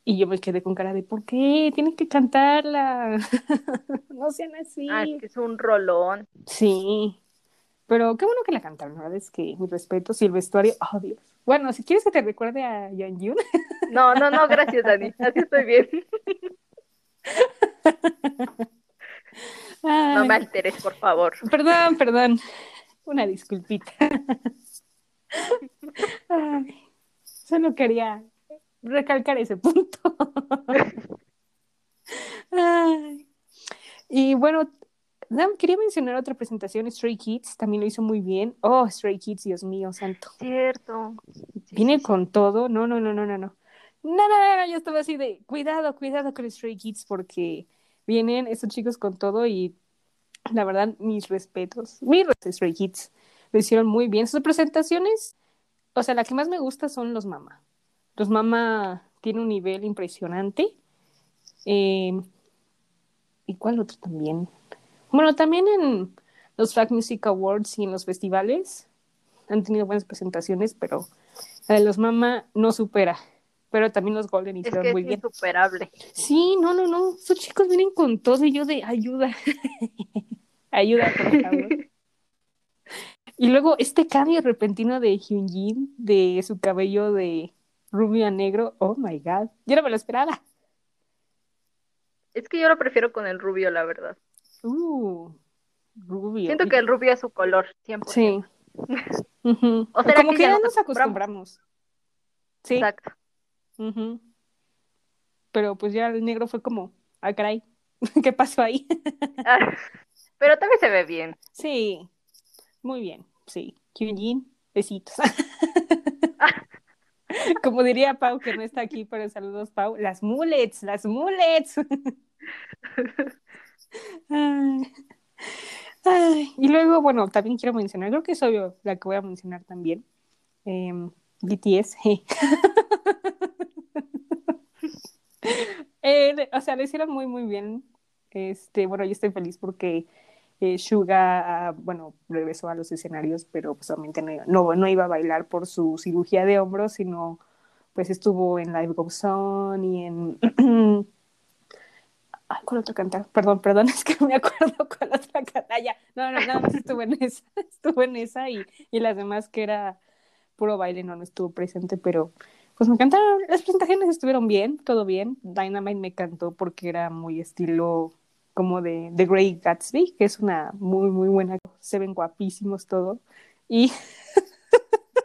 Y yo me quedé con cara de, ¿por qué? Tienen que cantarla. no sean así. Ah, es que es un rolón. Sí, pero qué bueno que la cantaron, la verdad es que mi respeto, y el vestuario, oh Dios. Bueno, si quieres que te recuerde a Yeon Yoon, No, no, no, gracias, Dani. Así estoy bien. No me alteres, por favor. Perdón, perdón, una disculpita. Ay, solo quería recalcar ese punto. Ay. Y bueno, quería mencionar otra presentación, Stray Kids, también lo hizo muy bien. Oh, Stray Kids, Dios mío, santo. Cierto. Viene sí, sí. con todo. No, no, no, no, no, no. No, no, no, no, yo estaba así de cuidado, cuidado con Stray Kids porque vienen estos chicos con todo y la verdad, mis respetos. Mis respetos, Stray Kids. Lo hicieron muy bien. Sus presentaciones, o sea, la que más me gusta son los Mama. Los Mama tienen un nivel impresionante. Eh, ¿Y cuál otro también? Bueno, también en los Fact Music Awards y en los festivales han tenido buenas presentaciones, pero la de los Mama no supera. Pero también los Golden Es hicieron que muy es bien. insuperable. Sí, no, no, no. Estos chicos vienen con todo y yo de ayuda. ayuda, por favor. Y luego este cambio repentino de Hyunjin, de su cabello de rubio a negro. Oh my god. Yo no me lo esperaba. Es que yo lo prefiero con el rubio, la verdad. Uh, rubio. Siento que el rubio es su color, 100%. Sí. Ujú. ¿O será Como que ya nos acostumbramos. Sí. Exacto. Ujú. Pero pues ya el negro fue como, ah, caray, ¿qué pasó ahí? Ah, Pero también se ve bien. Sí, muy bien, sí. Hyunjin, besitos. Como diría Pau, que no está aquí, pero saludos, Pau. Las mullets, las. Ay. Ay, y luego, bueno, también quiero mencionar, creo que es obvio la que voy a mencionar también. em, BTS. Eh, o sea, lo hicieron muy, muy bien. Este, bueno, yo estoy feliz porque eh, ah, bueno, regresó a los escenarios, pero pues obviamente no, no, iba a bailar por su cirugía de hombros, sino pues estuvo en Live Goes On y en... ¿cuál otra cantar? Perdón, perdón, es que no me acuerdo cuál otra cantar. Ya, no, no, nada más estuvo en esa, estuvo en esa y, y las demás que era puro baile no, no estuvo presente, pero pues me encantaron. Las presentaciones estuvieron bien, todo bien. Dynamite me encantó porque era muy estilo como de The Great Gatsby, que es una muy, muy buena. Se ven guapísimos todo. Y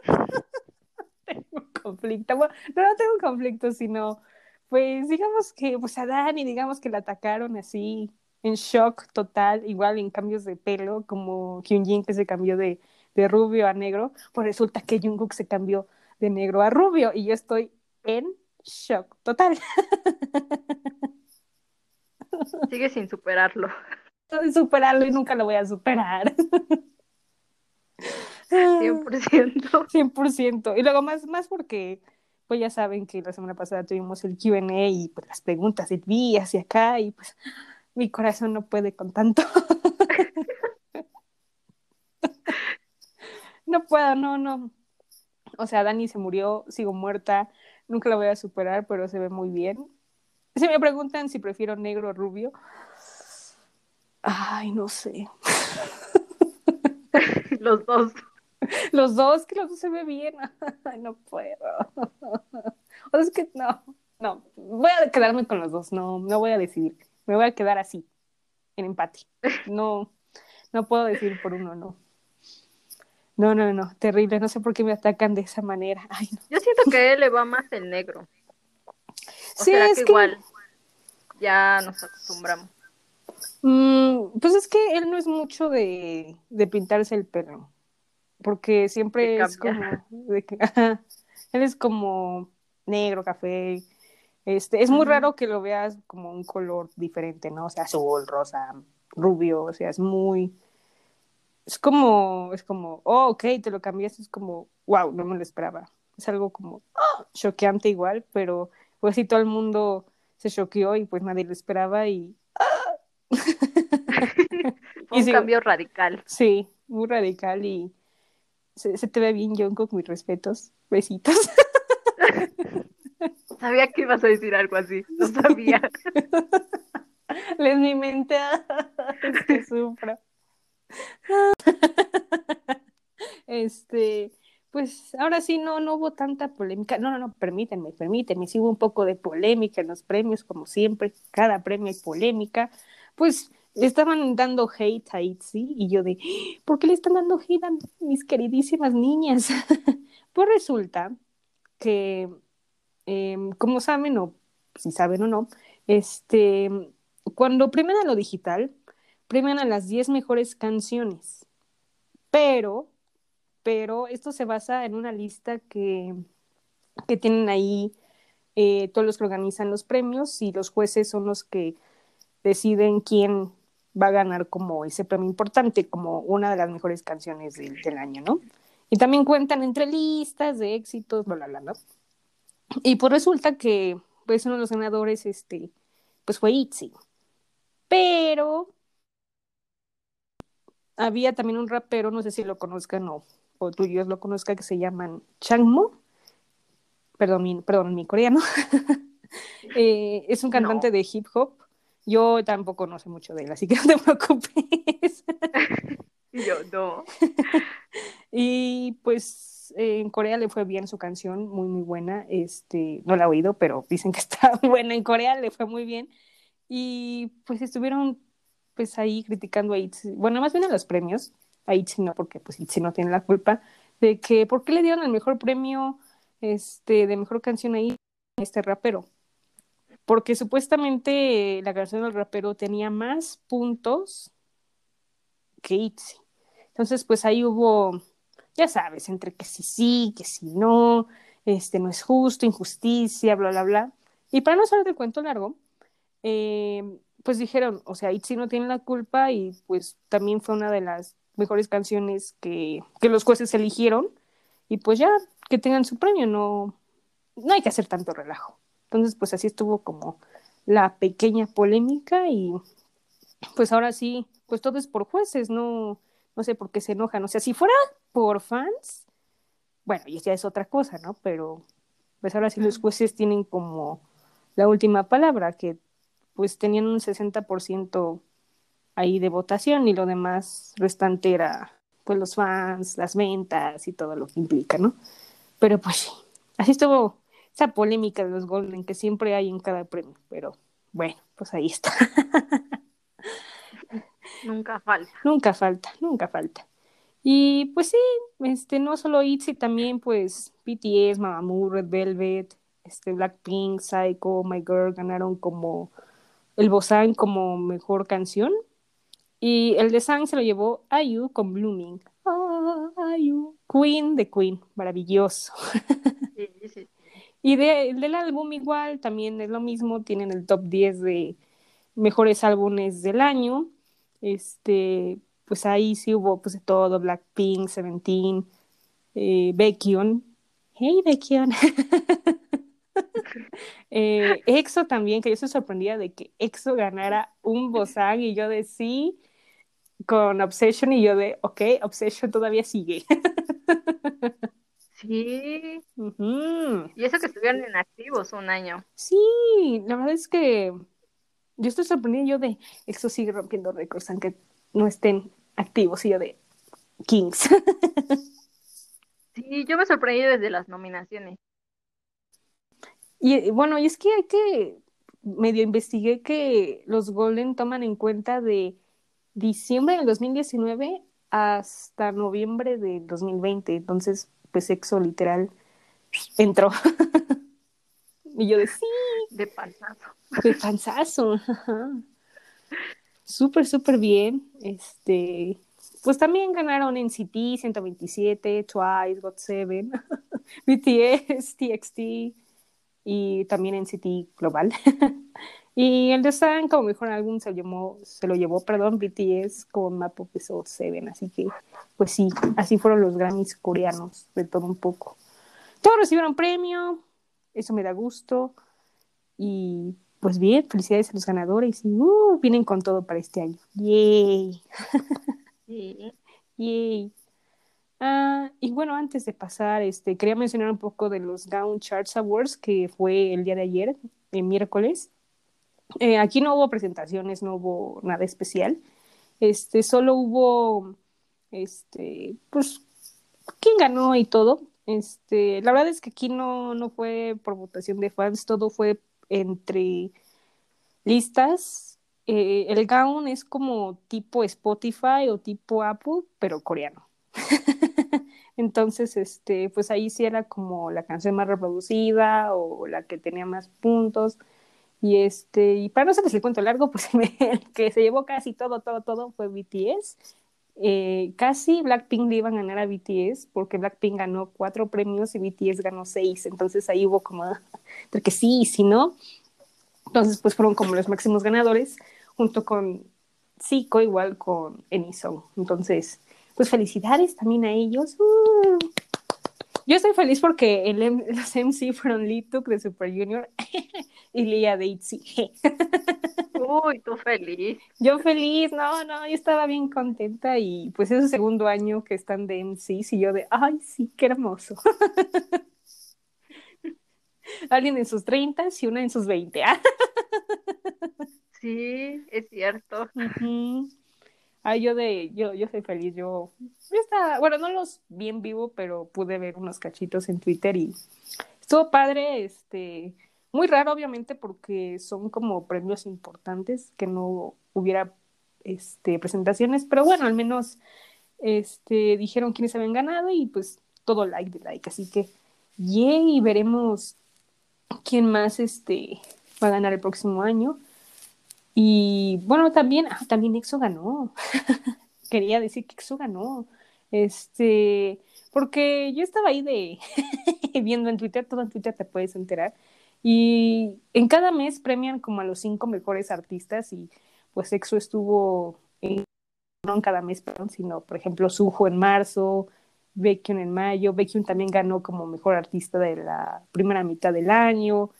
tengo un conflicto. Bueno, no, no tengo un conflicto, sino, pues digamos que, pues a Dani, digamos que la atacaron así, en shock total, igual en cambios de pelo, como Hyunjin que se cambió de, de rubio a negro, pues resulta que Jungkook se cambió de negro a rubio y yo estoy en shock total. Sigue sin superarlo. Estoy superarlo y nunca lo voy a superar. 100%. 100%. Y luego más, más porque, pues ya saben que la semana pasada tuvimos el Q&A y pues las preguntas de vi hacia acá y pues mi corazón no puede con tanto. no puedo, no, no. O sea, Dani se murió, sigo muerta, nunca la voy a superar, pero se ve muy bien. Si me preguntan si prefiero negro o rubio, ay, no sé. Los dos. Los dos, que los dos se ve bien. Ay, no puedo. O sea, es que no, no. Voy a quedarme con los dos, no, no voy a decidir. Me voy a quedar así, en empate. No, no puedo decidir por uno, no. No, no, no, terrible. No sé por qué me atacan de esa manera. Ay, no. Yo siento que a él le va más el negro. O Sí, será es que que- igual ya nos acostumbramos. Mm, pues es que él no es mucho de, de pintarse el pelo, porque siempre De es como, de que, ajá, él es como negro, café, este, es muy raro que lo veas como un color diferente, ¿no? O sea, azul, rosa, rubio, o sea, es muy, es como, es como, oh, ok, te lo cambiaste, es como, wow, no me lo esperaba, es algo como, oh, choqueante igual, pero pues sí, todo el mundo se choqueó y pues nadie lo esperaba y... Fue Y un sí. cambio radical. Sí, muy radical y se, se te ve bien, Jungkook, mis respetos. Besitos. Sabía que ibas a decir algo así. No sabía. Les mi mente, es que sufro. Este, pues ahora sí no, no hubo tanta polémica. No, no, no, permítanme, permítanme. Sí hubo un poco de polémica en los premios, como siempre. Cada premio hay polémica. Pues estaban dando hate a ITZY y yo de, ¿por qué le están dando hate a mis queridísimas niñas? pues resulta que, eh, como saben, o si saben o no, este, cuando a lo digital, premian a las 10 mejores canciones. Pero, pero esto se basa en una lista que, que tienen ahí eh, todos los que organizan los premios y los jueces son los que deciden quién va a ganar como ese premio importante, como una de las mejores canciones del, año, ¿no? Y también cuentan entre listas de éxitos, bla, bla, bla, ¿no? Y pues resulta que pues uno de los ganadores, este, pues fue ITZY. Pero había también un rapero, no sé si lo conozcan o, o tú y yo lo conozcan, que se llaman Changmo. Perdón, mi, perdón, mi coreano. Eh, es un cantante No. de hip hop. Yo tampoco no sé mucho de él, así que no te preocupes. Yo, no. Y pues eh, en Corea le fue bien su canción, muy muy buena. Este, no la he oído, pero dicen que está buena en Corea, le fue muy bien. Y pues estuvieron pues ahí criticando a ITZY, bueno, más bien a los premios, a ITZY no, porque pues ITZY no tiene la culpa, de que ¿por qué le dieron el mejor premio este, de mejor canción ahí a este rapero? Porque supuestamente la canción del rapero tenía más puntos que ITZY. Entonces, pues ahí hubo, ya sabes, entre que sí sí, que sí no, este no es justo, injusticia, bla, bla, bla. Y para no saber del cuento largo, eh, pues dijeron, o sea, Itzy no tiene la culpa y pues también fue una de las mejores canciones que, que los jueces eligieron y pues ya que tengan su premio, no, no hay que hacer tanto relajo. Entonces, pues así estuvo como la pequeña polémica y pues ahora sí, pues todo es por jueces, no, no sé por qué se enojan. O sea, si fuera por fans, bueno, y ya es otra cosa, ¿no? Pero pues ahora sí los jueces tienen como la última palabra, que pues tenían un 60% ahí de votación y lo demás restante era pues los fans, las ventas y todo lo que implica, ¿no? Pero pues sí, así estuvo esa polémica de los Golden que siempre hay en cada premio, pero bueno, pues ahí está. Nunca falta. Nunca falta, nunca falta. Y pues sí, este, no solo ITZY, también pues BTS, Mamamoo, Red Velvet, este, Blackpink, Psycho, My Girl ganaron como el Bosan como mejor canción. Y el de Sang se lo llevó IU con Blooming. Ah, IU. Queen de Queen, maravilloso. Sí, sí, sí. Y de, del álbum igual, también es lo mismo, tienen el top 10 de mejores álbumes del año. Este, pues ahí sí hubo pues de todo, Blackpink, Seventeen, eh, Baekhyun. Hey Baekhyun. eh, EXO también, que yo estoy sorprendida de que EXO ganara un Bosan y yo de sí, con Obsession y yo de, ok, Obsession todavía sigue. Sí, y eso que estuvieron inactivos un año. Sí, la verdad es que yo estoy sorprendida yo de EXO sigue rompiendo récords, aunque no estén activos, y yo de Kings. Sí, yo me sorprendí desde las nominaciones. Y bueno, y es que hay que, medio investigué que los Golden toman en cuenta de diciembre del 2019 hasta noviembre del 2020, entonces pues EXO literal entró. Y yo de sí, De panzazo. de panzazo. ajá. Súper, súper bien. Este, pues también ganaron NCT 127, Twice, GOT7, BTS, TXT y también NCT Global. y el de Sang como mejor álbum se, llamó, se lo llevó, perdón, BTS con Map of the Soul 7. Así que, pues sí, así fueron los Grammys coreanos, de todo un poco. Todos recibieron premio, eso me da gusto. Y pues bien, felicidades a los ganadores. Y uh, vienen con todo para este año. ¡Yay! Sí. ¡Yay! Ah, y bueno, antes de pasar, este, quería mencionar un poco de los Gown Charts Awards, que fue el día de ayer, el miércoles. Eh, aquí no hubo presentaciones, no hubo nada especial. Este, solo hubo, este, pues, quién ganó y todo. Este, la verdad es que aquí no, no fue por votación de fans, todo fue entre listas. Eh, el Gown es como tipo Spotify o tipo Apple, pero coreano. Entonces, este, pues ahí sí era como la canción más reproducida o la que tenía más puntos. Y este, y para no hacerles el cuento largo, pues el que se llevó casi todo, todo, todo fue BTS. Eh, casi Blackpink le iban a ganar a BTS porque Blackpink ganó cuatro premios y BTS ganó seis. Entonces ahí hubo como entre que sí y sí no. Entonces, pues fueron como los máximos ganadores, junto con Zico, igual con Enison. Entonces, pues felicidades también a ellos. Uh. Yo estoy feliz porque el, los MC fueron Lituk de Super Junior y Lia de ITZY. Uy, tú feliz. Yo feliz, no, no, yo estaba bien contenta y pues es su segundo año que están de MCs y yo de, ay, sí, qué hermoso. Alguien en sus 30 y una en sus 20. ¿ah? Sí, es cierto. Ujú. Ay, yo de, yo, yo soy feliz, yo, estaba, bueno, no los vi en vivo, pero pude ver unos cachitos en Twitter y estuvo padre, este, muy raro obviamente porque son como premios importantes que no hubiera, este, presentaciones, pero bueno, al menos, este, dijeron quiénes habían ganado y pues todo like de like, así que, yay, veremos quién más, este, va a ganar el próximo año. Y bueno, también, ah, también EXO ganó. Quería decir que EXO ganó. Este, porque yo estaba ahí de, viendo en Twitter, todo en Twitter te puedes enterar. Y en cada mes premian como a los cinco mejores artistas y pues EXO estuvo en, no en cada mes, perdón, sino por ejemplo Suho en marzo, Baekhyun en mayo, Baekhyun también ganó como mejor artista de la primera mitad del año,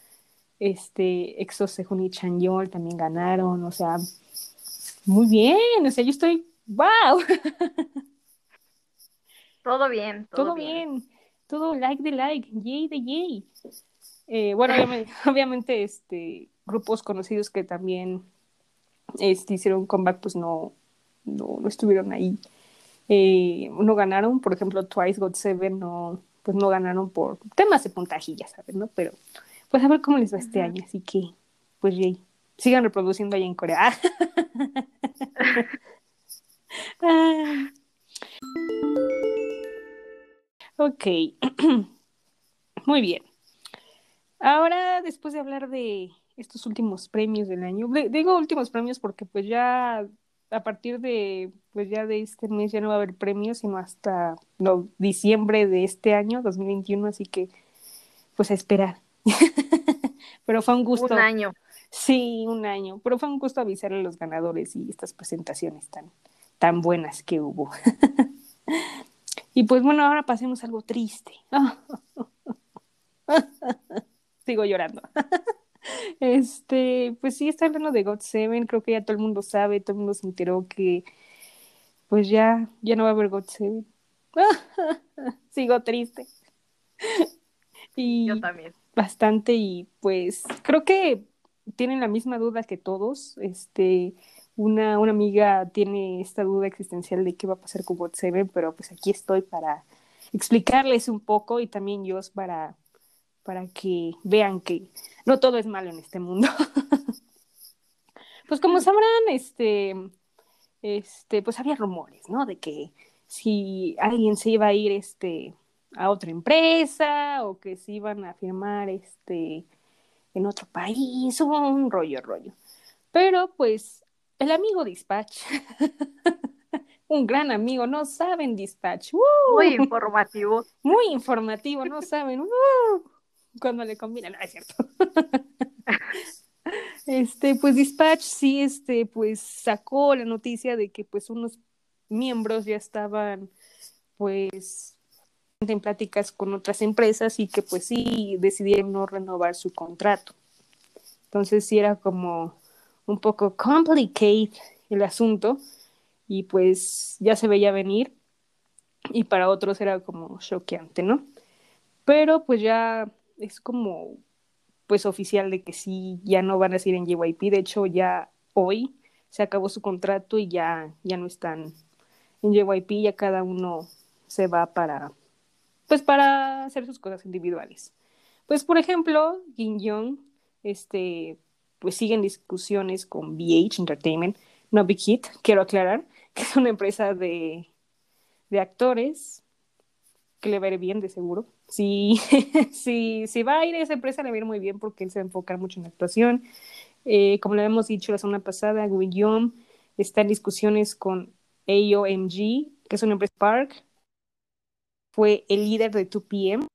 este EXO Sehun y Chanyeol también ganaron, o sea, muy bien, o sea, yo estoy, wow, Todo bien, todo, todo bien, todo like de like, yay de yay. Eh, bueno, obviamente, obviamente, este, grupos conocidos que también este, hicieron comeback, pues no, no, no estuvieron ahí. Eh, no ganaron, por ejemplo, Twice God Seven no, pues no ganaron por temas de puntajilla, ¿sabes? ¿no? Pero pues a ver cómo les va este año, así que, pues yay, sigan reproduciendo ahí en Corea. Ah. Ok, muy bien. Ahora, después de hablar de estos últimos premios del año, de- digo últimos premios porque pues ya a partir de pues ya de este mes ya no va a haber premios, sino hasta no, diciembre de este año, 2021, así que pues a esperar. Pero fue un gusto. Un año. Sí, un año. Pero fue un gusto avisar a los ganadores y estas presentaciones tan, tan buenas que hubo. y pues bueno, ahora pasemos a algo triste. Sigo llorando. Este, pues sí, está hablando de God Seven, creo que ya todo el mundo sabe, todo el mundo se enteró que pues ya, ya no va a haber God Seven. Sigo triste. Y Yo también. Bastante y pues creo que tienen la misma duda que todos. Este, una, una amiga tiene esta duda existencial de qué va a pasar con God Seven, pero pues aquí estoy para explicarles un poco y también yo para, para que vean que no todo es malo en este mundo. pues como sabrán, este, este, pues había rumores, ¿no? De que si alguien se iba a ir, este, a otra empresa o que se iban a firmar, este, en otro país, hubo un rollo, rollo. Pero pues el amigo Dispatch, un gran amigo, no saben Dispatch, ¡uh! Muy informativo. muy informativo, no saben, ¡uh! cuando le combina, no es cierto. Este, pues Dispatch sí, este, pues sacó la noticia de que pues unos miembros ya estaban pues en pláticas con otras empresas y que pues sí decidieron no renovar su contrato. Entonces sí era como un poco complicate el asunto y pues ya se veía venir y para otros era como choqueante, ¿no? Pero pues ya es como pues oficial de que sí, ya no van a seguir en JYP, de hecho ya hoy se acabó su contrato y ya, ya no están en JYP, ya cada uno se va para, pues para hacer sus cosas individuales. Pues por ejemplo, Kim Jong, este, pues siguen discusiones con BH Entertainment, no Big Hit, quiero aclarar, que es una empresa de, de actores que le va a ir bien de seguro. Si, si, si va a ir a esa empresa, le va a ir muy bien porque él se va a enfocar mucho en la actuación. Eh, como le habíamos dicho la semana pasada, Guillaume está en discusiones con AOMG, que es una empresa Park. Fue el líder de 2PM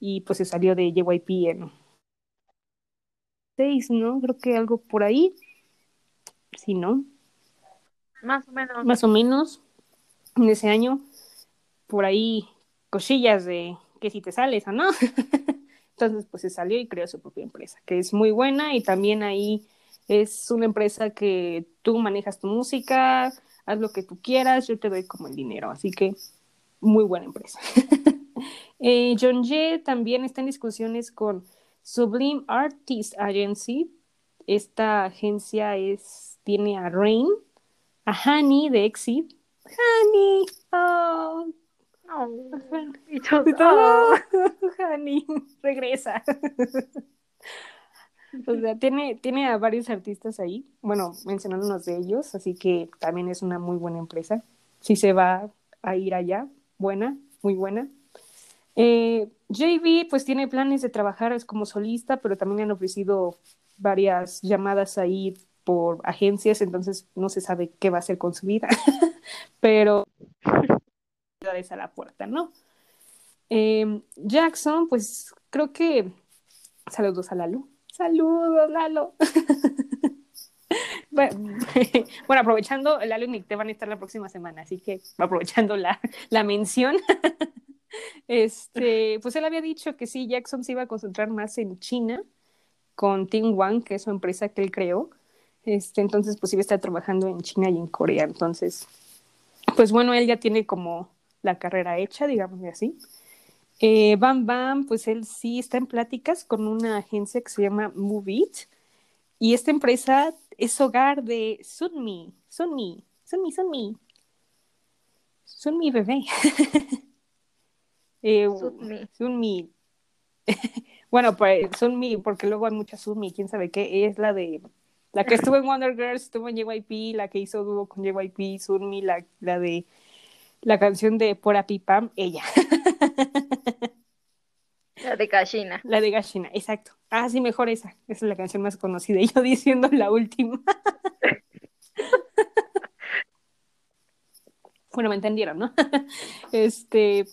y pues se salió de JYP en 6, ¿no? Creo que algo por ahí. Sí, ¿no? Más o menos. Más o menos en ese año. Por ahí cosillas de que si te sales o no. Entonces, pues se salió y creó su propia empresa, que es muy buena y también ahí es una empresa que tú manejas tu música, haz lo que tú quieras, yo te doy como el dinero, así que muy buena empresa. eh, John Ye también está en discusiones con Sublime Artist Agency. Esta agencia es, tiene a Rain, a Honey de Exit. Honey, oh, No. Y yo, todo, oh. Honey, regresa. O sea, tiene, tiene a varios artistas ahí, bueno, mencionando unos de ellos, así que también es una muy buena empresa. Si se va a ir allá, buena, muy buena. Eh, JB pues tiene planes de trabajar es como solista, pero también le han ofrecido varias llamadas ahí por agencias, entonces no se sabe qué va a hacer con su vida, pero es a la puerta, ¿no? Eh, Jackson, pues creo que. Saludos a Lalo. Saludos, Lalo. bueno, bueno, aprovechando, Lalo y Nick te van a estar la próxima semana, así que aprovechando la, la mención. este, pues él había dicho que sí, Jackson se iba a concentrar más en China con Team One, que es su empresa que él creó. Este, entonces, pues iba a estar trabajando en China y en Corea. Entonces, pues bueno, él ya tiene como la carrera hecha, digamos así. Eh, Bam Bam, pues él sí está en pláticas con una agencia que se llama Moveit. Y esta empresa es hogar de Sunmi, Sunmi, Sunmi, Sunmi. Sunmi bebé. eh, Sunmi. Sunmi. bueno, pues Sunmi, porque luego hay mucha Sunmi, quién sabe qué, es la de la que estuvo en Wonder Girls, estuvo en JYP, la que hizo dúo con JYP, Sunmi, la, la de la canción de Pora Pipam, ella. La de Kashina. La de Gashina, exacto. Ah, sí, mejor esa. Esa es la canción más conocida. Y yo diciendo la última. bueno, me entendieron, ¿no? este,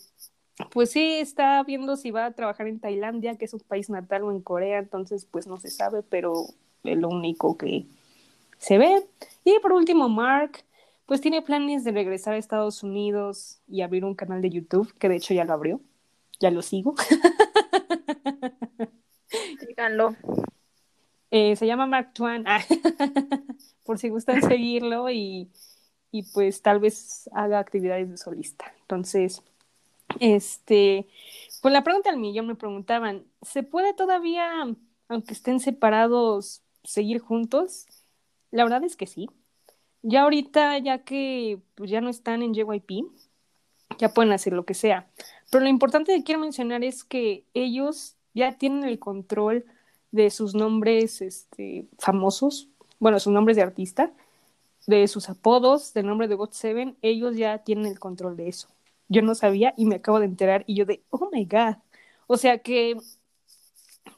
pues sí, está viendo si va a trabajar en Tailandia, que es un país natal, o en Corea, entonces pues no se sabe, pero es lo único que se ve. Y por último, Mark, pues tiene planes de regresar a Estados Unidos y abrir un canal de YouTube, que de hecho ya lo abrió. Ya lo sigo. Eh, se llama Mark Twain, por si gustan seguirlo y, y pues tal vez haga actividades de solista. Entonces, este, pues la pregunta al millón me preguntaban, ¿se puede todavía, aunque estén separados, seguir juntos? La verdad es que sí. Ya ahorita, ya que pues, ya no están en JYP, ya pueden hacer lo que sea. Pero lo importante que quiero mencionar es que ellos ya tienen el control de sus nombres este, famosos, bueno, sus nombres de artista, de sus apodos, del nombre de God Seven, ellos ya tienen el control de eso. Yo no sabía y me acabo de enterar y yo de, oh my god. O sea que,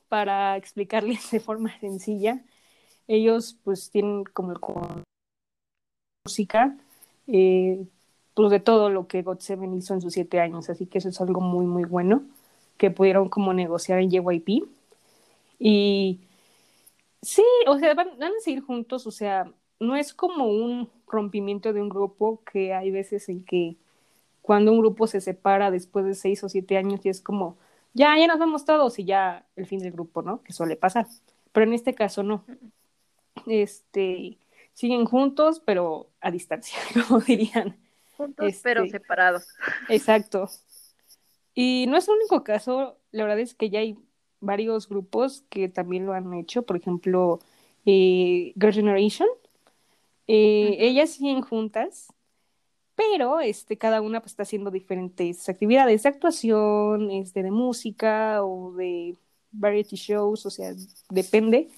para explicarles de forma sencilla, ellos pues tienen como el con música, eh, pues de todo lo que God Seven hizo en sus siete años, así que eso es algo muy, muy bueno que pudieron como negociar en JYP. Y sí, o sea, van, van, a seguir juntos, o sea, no es como un rompimiento de un grupo que hay veces en que cuando un grupo se separa después de seis o siete años y es como, ya, ya nos vemos todos y ya el fin del grupo, ¿no? Que suele pasar. Pero en este caso no. Este, siguen juntos, pero a distancia, como dirían. Juntos, este, pero separados. Exacto. Y no es el único caso, la verdad es que ya hay varios grupos que también lo han hecho, por ejemplo, eh, Girl Generation, eh, uh -huh. ellas siguen juntas, pero este, cada una pues, está haciendo diferentes actividades de actuación, este, de música o de variety shows, o sea, depende.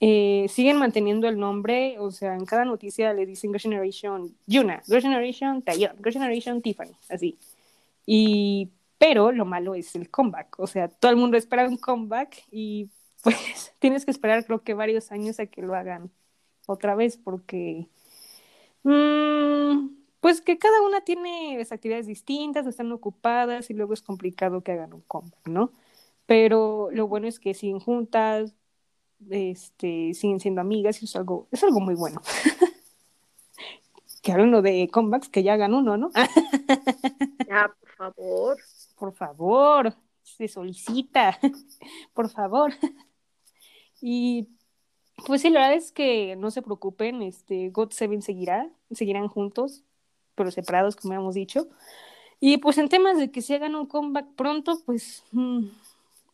Eh, siguen manteniendo el nombre, o sea, en cada noticia le dicen Girl Generation Yuna, Girl Generation Taeyeon, Girl Generation Tiffany, así. Y pero lo malo es el comeback, o sea, todo el mundo espera un comeback y pues tienes que esperar creo que varios años a que lo hagan otra vez porque mmm, pues que cada una tiene actividades distintas, están ocupadas y luego es complicado que hagan un comeback, ¿no? Pero lo bueno es que siguen juntas, este, siguen siendo amigas y es algo, es algo muy bueno. que hablando de comebacks, que ya hagan uno, ¿no? ya, por favor por favor, se solicita, por favor. Y pues sí, la verdad es que no se preocupen, este, God Seven seguirá, seguirán juntos, pero separados, como hemos dicho. Y pues en temas de que se hagan un comeback pronto, pues mmm,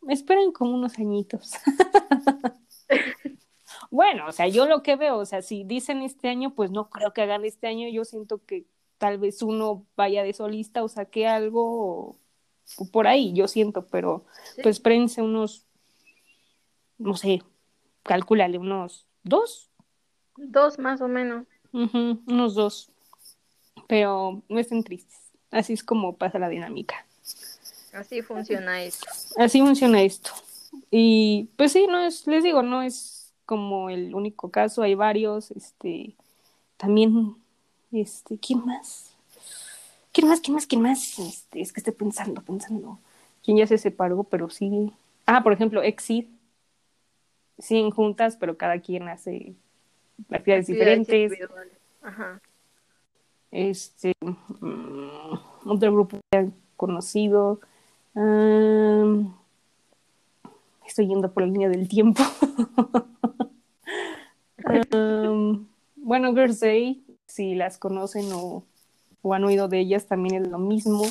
esperen como unos añitos. bueno, o sea, yo lo que veo, o sea, si dicen este año, pues no creo que hagan este año, yo siento que tal vez uno vaya de solista o saque algo o por ahí, yo siento, pero sí. pues espérense unos, no sé, calculale, unos dos. Dos más o menos. Uh -huh, unos dos. Pero no estén tristes. Así es como pasa la dinámica. Así funciona esto. Así funciona esto. Y pues sí, no es, les digo, no es como el único caso, hay varios, este, también, este, ¿quién más? ¿Quién más? ¿Quién más? ¿Quién más? Este, es que estoy pensando, pensando. quien ya se separó, pero sí. Ah, por ejemplo, Exit. Siguen juntas, pero cada quien hace actividades diferentes. Ajá. Este, mm, otro grupo que han conocido. estoy yendo por la línea del tiempo. Bueno, Girls Day, si las conocen o, o han oído de ellas, también es lo mismo.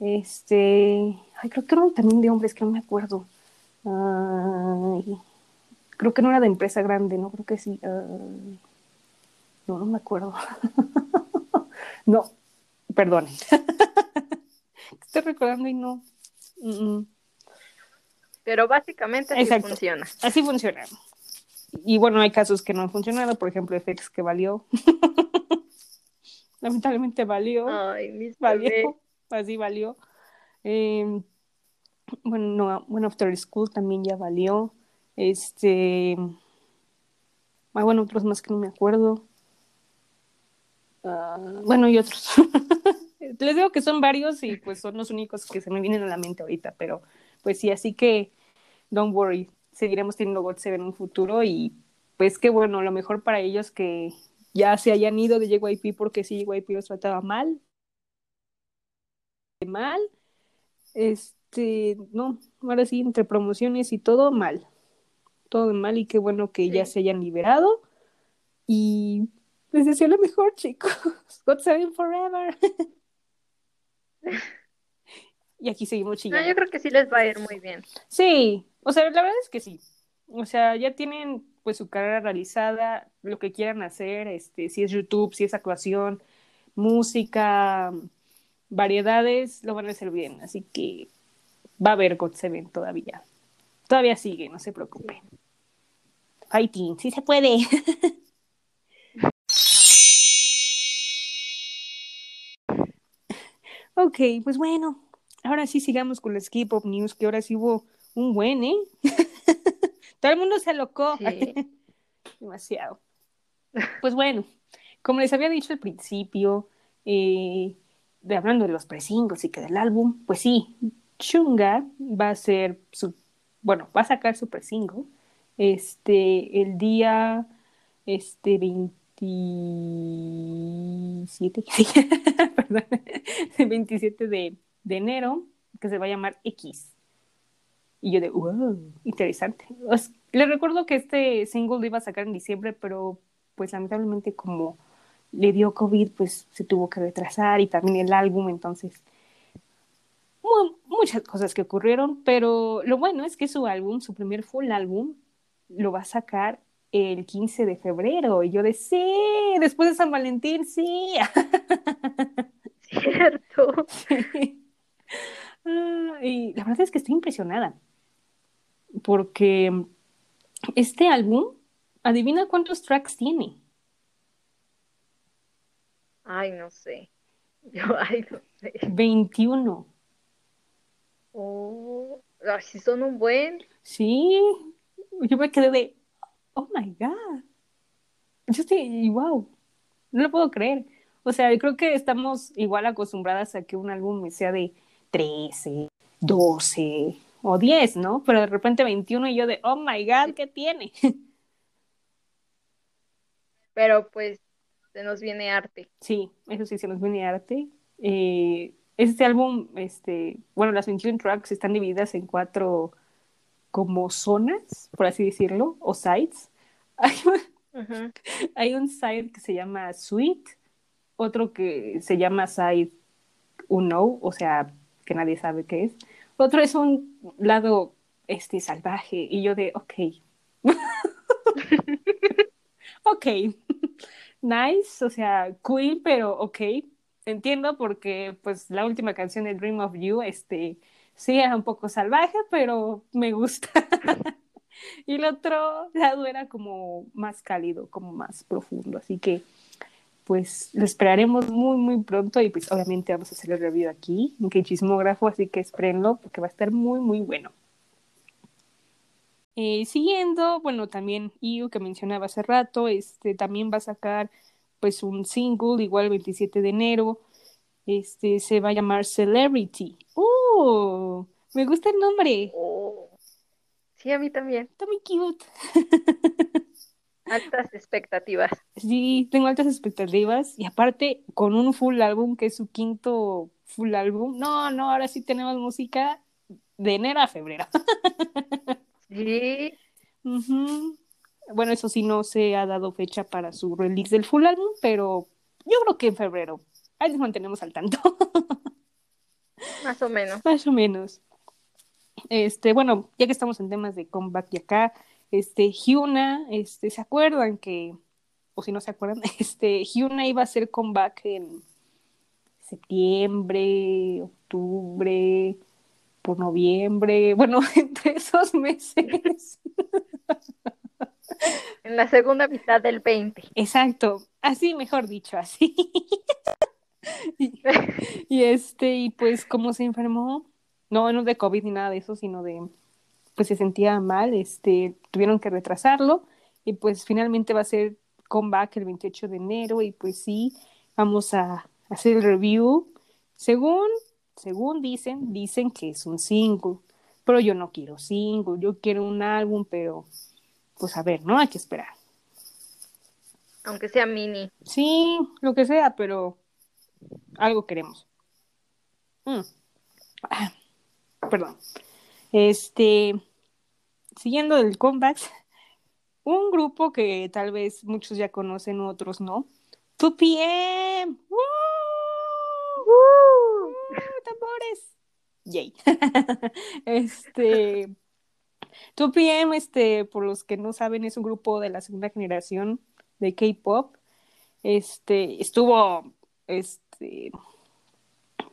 Este, ay, creo que era también de hombres, que no me acuerdo. Ay, creo que no era de empresa grande, no creo que sí. Ay, no, no me acuerdo. no, perdón. Estoy recordando y no. Mm, mm. Pero básicamente así Exacto. funciona. Así funciona. Y bueno, hay casos que no han funcionado, por ejemplo, FX que valió. Lamentablemente valió. Ay, mis valió. Así valió. Eh, bueno, no, bueno, After School también ya valió. Este. Ah, bueno, otros más que no me acuerdo. Ah, bueno, y otros. Les digo que son varios y pues son los únicos que se me vienen a la mente ahorita, pero pues sí, así que don't worry, seguiremos teniendo God Seven en un futuro y pues qué bueno, lo mejor para ellos que ya se hayan ido de JYP porque si JYP los trataba mal, mal, este, no, ahora sí, entre promociones y todo mal, todo mal y qué bueno que ya Sí. se hayan liberado y les deseo lo mejor, chicos. God Seven Forever. y aquí seguimos No, chillando. yo creo que sí les va a ir muy bien. Sí, o sea, la verdad es que sí. O sea, ya tienen pues su carrera realizada, lo que quieran hacer, este, si es YouTube, si es actuación, música, variedades, lo van a hacer bien. Así que va a haber God Seven todavía. Todavía sigue, no se preocupen. Fighting, sí se puede. ok, pues bueno, ahora sí sigamos con las K-pop news, que ahora sí hubo un buen, ¿eh? Todo el mundo se alocó. Sí. Demasiado. Pues bueno, como les había dicho al principio, eh, de hablando de los presingos y que del álbum, pues sí, Chunga va a ser su, bueno, va a sacar su presingo este, el día, este, 27, perdón, el 27 de, de enero, que se va a llamar X. Y yo de, wow, interesante. Les recuerdo que este single lo iba a sacar en diciembre, pero pues lamentablemente como le dio COVID, pues se tuvo que retrasar y también el álbum, entonces mu- muchas cosas que ocurrieron, pero lo bueno es que su álbum, su primer full álbum, lo va a sacar el 15 de febrero. Y yo de, sí, después de San Valentín, sí. Cierto. Ah, y la verdad es que estoy impresionada, porque este álbum, adivina cuántos tracks tiene. Ay, no sé. Yo, ay, no sé. 21. Oh, si son un buen. Sí, yo me quedé de, oh my God. Yo estoy, wow, no lo puedo creer. O sea, yo creo que estamos igual acostumbradas a que un álbum sea de 13, 12 o 10, ¿no? Pero de repente 21 y yo de, oh my God, ¿qué tiene? Pero pues se nos viene arte. Sí, eso sí, se nos viene arte. Eh, este álbum, este, bueno, las 21 tracks están divididas en cuatro como zonas, por así decirlo, o sides. Hay un, hay un side que se llama Sweet, otro que se llama Side Unknown, o sea, que nadie sabe qué es. Otro es un lado este, salvaje, y yo de, ok. ok. nice, o sea, cool, pero ok. Entiendo porque, pues, la última canción de Dream of You, este, sí era un poco salvaje, pero me gusta. y el otro lado era como más cálido, como más profundo. Así que, pues, lo esperaremos muy, muy pronto y, pues, obviamente vamos a hacer el review aquí en Chismógrafo, así que espérenlo porque va a estar muy, muy bueno. Eh, siguiendo, bueno, también IU que mencionaba hace rato, este también va a sacar pues un single, igual el 27 de enero. Este se va a llamar Celebrity. ¡Uh! Me gusta el nombre. Oh. Sí, a mí también. Está muy cute. Altas expectativas. Sí, tengo altas expectativas. Y aparte, con un full álbum, que es su quinto full álbum. No, no, ahora sí tenemos música de enero a febrero. Sí, Ujú. Bueno, eso sí, no se ha dado fecha para su release del full álbum, pero yo creo que en febrero. Ahí nos mantenemos al tanto. más o menos. Más o menos. Este, bueno, ya que estamos en temas de comeback y acá, este, Hyuna, este, ¿se acuerdan que, o si no se acuerdan, este, Hyuna iba a hacer comeback en septiembre, octubre, por noviembre, bueno, entre esos meses. En la segunda mitad del 20. Exacto, así, mejor dicho, así. y, y este, y pues como se enfermó, no, no de COVID ni nada de eso, sino de, pues se sentía mal, este, tuvieron que retrasarlo y pues finalmente va a ser comeback el 28 de enero y pues sí, vamos a hacer el review. Según, según dicen, dicen que es un single, pero yo no quiero single, yo quiero un álbum, pero pues a ver, ¿no? Hay que esperar. Aunque sea mini. Sí, lo que sea, pero algo queremos. Mm. Ah, Perdón. Este, siguiendo del comeback, un grupo que tal vez muchos ya conocen, otros no. 2PM. ¡Woo! ¡Woo! ¡Tambores! Yay. este, 2PM, este, por los que no saben, es un grupo de la segunda generación de K-pop. Este, estuvo, este,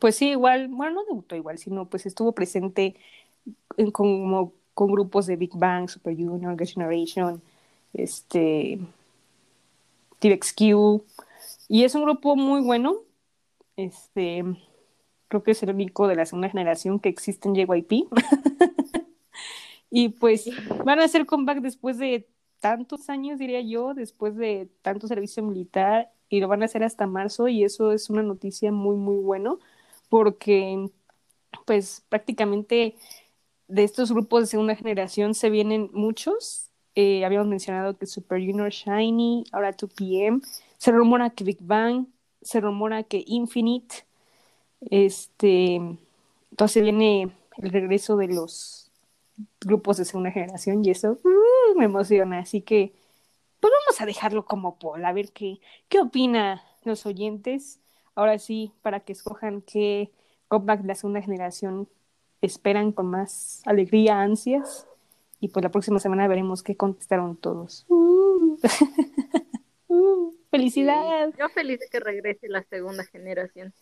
pues sí, igual, bueno, no debutó igual, sino pues estuvo presente en, como, con grupos de Big Bang, Super Junior, Girls' Generation, este, TVXQ, y es un grupo muy bueno, este, creo que es el único de la segunda generación que existe en JYP, y pues van a hacer comeback después de tantos años, diría yo, después de tanto servicio militar, y lo van a hacer hasta marzo, y eso es una noticia muy, muy bueno, porque pues prácticamente de estos grupos de segunda generación se vienen muchos. Eh, habíamos mencionado que Super Junior Shiny, ahora 2PM, se rumora que Big Bang, se rumora que Infinite, este, entonces viene el regreso de los grupos de segunda generación y eso uh, me emociona, así que pues vamos a dejarlo como poll, a ver qué, qué opina los oyentes. Ahora sí, para que escojan qué comeback de la segunda generación esperan con más alegría, ansias. Y pues la próxima semana veremos qué contestaron todos. Uh. Uh, ¡Felicidad! Sí, Yo feliz de que regrese la segunda generación.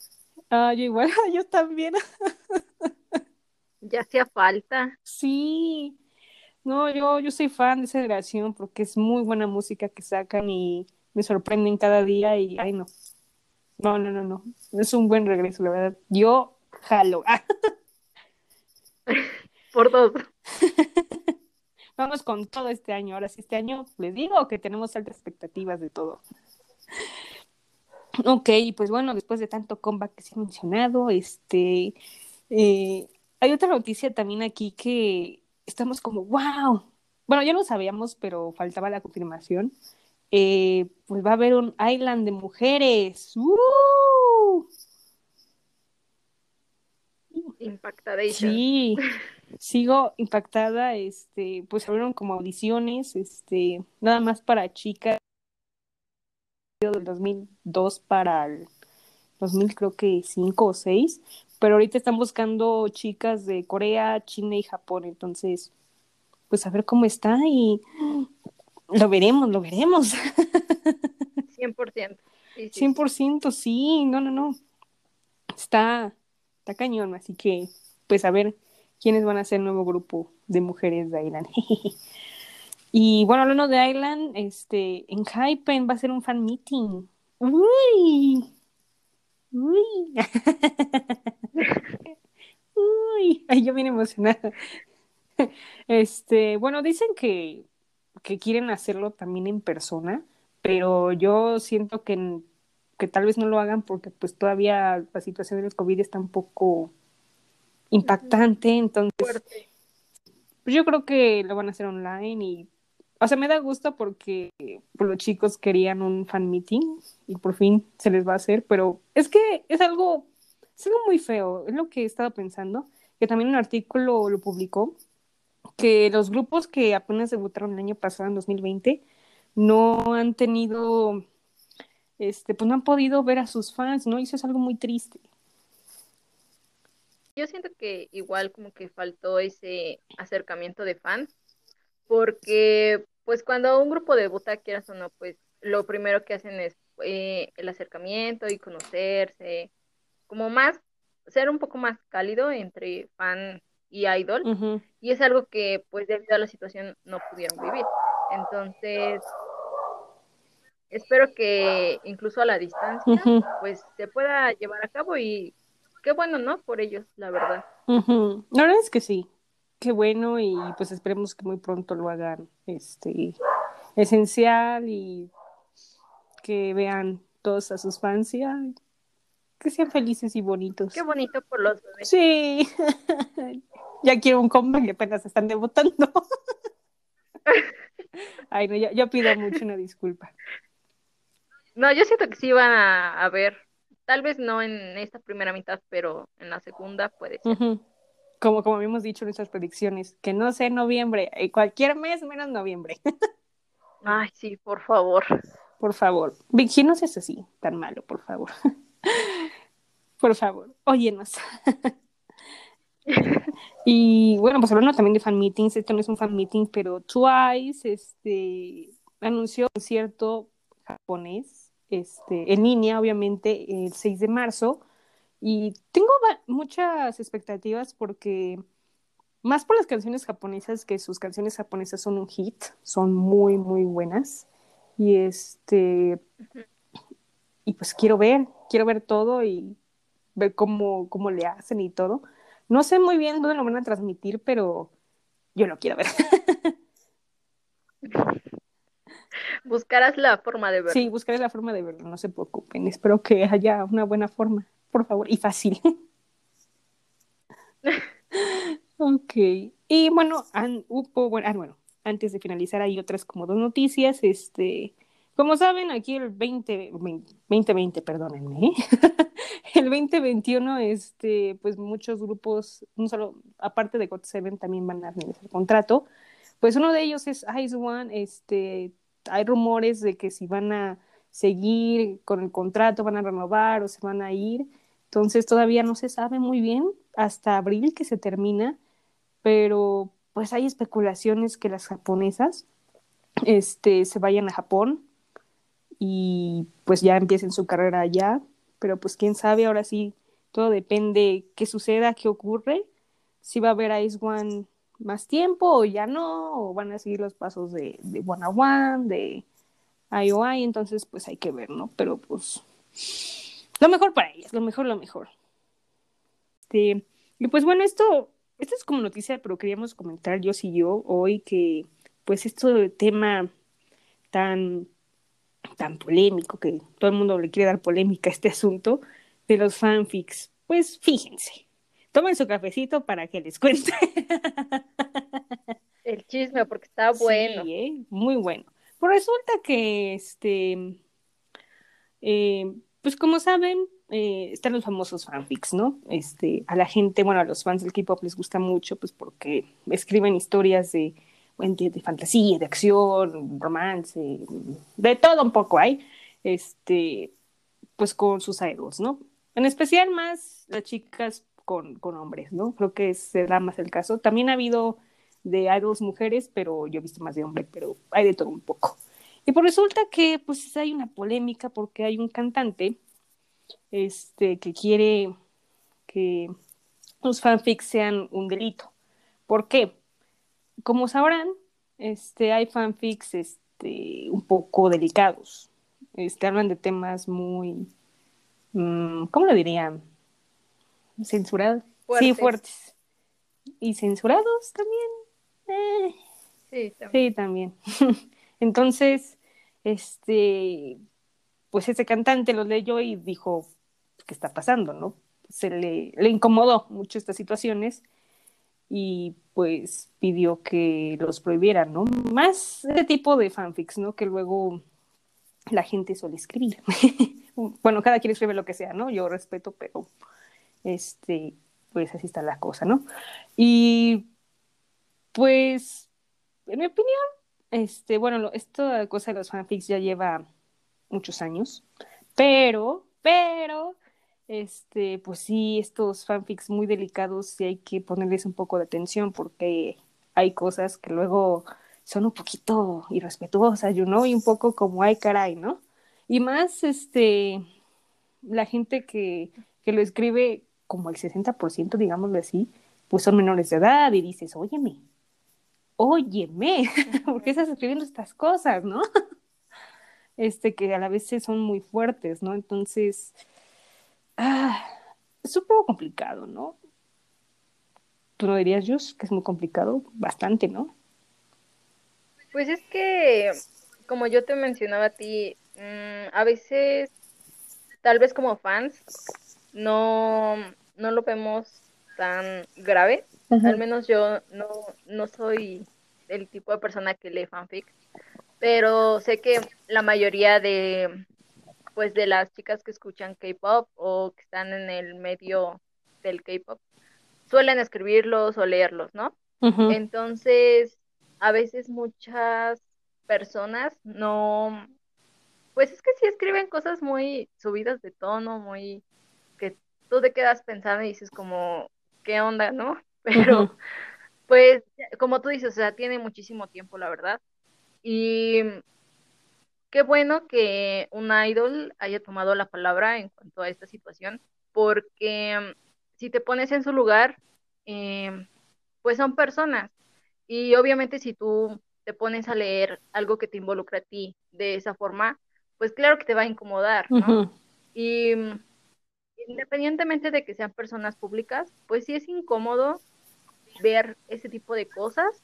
Ah, yo igual, yo también. Ya hacía falta. Sí. No, yo, yo soy fan de esa generación porque es muy buena música que sacan y me sorprenden cada día y, ay, no. No, no, no, no. Es un buen regreso, la verdad. Yo jalo. Por dos. Vamos con todo este año. Ahora sí, este año les digo que tenemos altas expectativas de todo. Ok, pues bueno, después de tanto comeback que se ha mencionado, este, eh, hay otra noticia también aquí que estamos como, wow. Bueno, ya lo sabíamos, pero faltaba la confirmación. Eh, pues va a haber un Island de mujeres. ¡Uh! Impactadation. Sí, sigo impactada, este, pues abrieron como audiciones, este, nada más para chicas del 2002 para el 2000 creo que 5 o 6, pero ahorita están buscando chicas de Corea, China y Japón, entonces, pues a ver cómo está y lo veremos, lo veremos. 100%. Sí, sí. 100% sí, no, no, no. Está, está cañón, así que, pues a ver quiénes van a ser el nuevo grupo de mujeres de Island. y bueno, hablando de Island, este, en Hypen va a ser un fan meeting. Uy, uy, uy, ay, yo bien emocionada. Este, bueno, dicen que, que quieren hacerlo también en persona, pero yo siento que, que tal vez no lo hagan porque pues todavía la situación del COVID está un poco impactante, entonces Fuerte. pues yo creo que lo van a hacer online y, o sea, me da gusto porque los chicos querían un fan meeting y por fin se les va a hacer, pero es que es algo, es algo muy feo, es lo que he estado pensando, que también un artículo lo publicó, que los grupos que apenas debutaron el año pasado, en 2020, no han tenido, este, pues no han podido ver a sus fans, ¿no? Y eso es algo muy triste. Yo siento que igual como que faltó ese acercamiento de fans, porque pues cuando un grupo debuta, quieras o no, pues lo primero que hacen es eh, el acercamiento y conocerse, como más, ser un poco más cálido entre fan y idol, Ujú, y es algo que pues debido a la situación no pudieron vivir. Entonces, espero que incluso a la distancia, pues se pueda llevar a cabo y qué bueno, ¿no? Por ellos, la verdad. La verdad es que sí, qué bueno y pues esperemos que muy pronto lo hagan, este, esencial y que vean todos a sus fans y ay, que sean felices y bonitos. Qué bonito por los bebés. Sí, ya quiero un comeback y apenas están debutando. Ay, no, ya, ya pido mucho una disculpa. No, yo siento que sí van a, a ver, tal vez no en esta primera mitad, pero en la segunda puede ser. Como, como habíamos dicho en nuestras predicciones, que no sé noviembre, eh, cualquier mes menos noviembre, Ay, sí, por favor. por favor. Vicky, no seas así, tan malo, por favor. Por favor, óyenos. Y bueno, pues hablando también de fan meetings, esto no es un fan meeting, pero Twice este, anunció un concierto japonés, este, en línea, obviamente, el 6 de marzo. Y tengo muchas expectativas porque, más por las canciones japonesas, que sus canciones japonesas son un hit, son muy, muy buenas. Y este, y pues quiero ver, quiero ver todo y ver cómo, cómo le hacen y todo. No sé muy bien dónde lo van a transmitir, pero yo lo quiero ver. Buscarás la forma de verlo. Sí, buscaré la forma de verlo, no se preocupen. Espero que haya una buena forma, por favor, y fácil. Ok. Y bueno, an- bueno, ah, bueno, antes de finalizar hay otras como dos noticias. Este, como saben, aquí el 20, 2020, perdónenme, ¿eh? el 2021, este, pues muchos grupos, no solo, aparte de GOT7, también van a finalizar contrato. Pues uno de ellos es Ice One, este, hay rumores de que si van a seguir con el contrato, van a renovar o se van a ir. Entonces todavía no se sabe muy bien hasta abril que se termina, pero pues hay especulaciones que las japonesas este, se vayan a Japón y pues ya empiecen su carrera allá, pero pues quién sabe, ahora sí, todo depende qué suceda, qué ocurre, si va a haber Ice One más tiempo o ya no, o van a seguir los pasos de, de One One, de IOI, entonces pues hay que ver, ¿no? Pero pues lo mejor para ellas, lo mejor, lo mejor. Este, y pues bueno, esto, esto es como noticia, pero queríamos comentar yo y yo hoy que pues este tema tan, tan polémico, que todo el mundo le quiere dar polémica a este asunto de los fanfics, pues fíjense, tomen su cafecito para que les cuente. El chisme, porque está bueno. Sí, ¿eh? Muy bueno. Pues resulta que, este, eh, pues como saben, eh, están los famosos fanfics, ¿no? Este, a la gente, bueno, a los fans del K-pop les gusta mucho, pues porque escriben historias de, de fantasía, de acción, romance, de todo un poco hay, este, pues con sus idols, ¿no? En especial más las chicas con, con hombres, ¿no? Creo que será más el caso. También ha habido de idols mujeres, pero yo he visto más de hombre, pero hay de todo un poco. Y pues resulta que pues hay una polémica porque hay un cantante este, que quiere que los fanfics sean un delito. ¿Por qué? Como sabrán, este, hay fanfics este, un poco delicados. Este, hablan de temas muy, mm, ¿cómo lo diría? Censurados. Sí, Fuertes. fuertes. Y censurados también. Eh, Sí, también. Sí, también. Entonces, este, pues ese cantante lo leyó y dijo, ¿qué está pasando, no? Se le, le incomodó mucho estas situaciones y pues pidió que los prohibieran, ¿no? Más ese tipo de fanfics, ¿no? Que luego la gente suele escribir. bueno, cada quien escribe lo que sea, ¿no? Yo respeto, pero este, pues así está la cosa, ¿no? Y pues, en mi opinión, este, bueno, esta cosa de los fanfics ya lleva muchos años, pero, pero, este, pues sí, estos fanfics muy delicados sí hay que ponerles un poco de atención porque hay cosas que luego son un poquito irrespetuosas, you know, y un poco como ay caray, ¿no? Y más, este, la gente que, que lo escribe, como el 60%, digámoslo así, pues son menores de edad y dices, óyeme, óyeme, ¿por qué estás escribiendo estas cosas, no? Este, que a la vez son muy fuertes, ¿no? Entonces, ah, es un poco complicado, ¿no? ¿Tú no dirías, Jus, que es muy complicado? Bastante, ¿no? Pues es que, como yo te mencionaba a ti, mmm, a veces, tal vez como fans, no, no lo vemos tan grave. Uh -huh. Al menos yo no, no soy el tipo de persona que lee fanfic, pero sé que la mayoría de, pues, de las chicas que escuchan K-pop o que están en el medio del K-pop suelen escribirlos o leerlos, ¿no? Uh -huh. Entonces, a veces muchas personas no, pues es que sí escriben cosas muy subidas de tono, muy tú te quedas pensando y dices como, ¿qué onda, no? Pero, uh -huh. pues, como tú dices, o sea, tiene muchísimo tiempo, la verdad. Y qué bueno que un idol haya tomado la palabra en cuanto a esta situación, porque si te pones en su lugar, eh, pues son personas. Y obviamente si tú te pones a leer algo que te involucra a ti de esa forma, pues claro que te va a incomodar, ¿no? Uh -huh. Y independientemente de que sean personas públicas, pues sí es incómodo ver ese tipo de cosas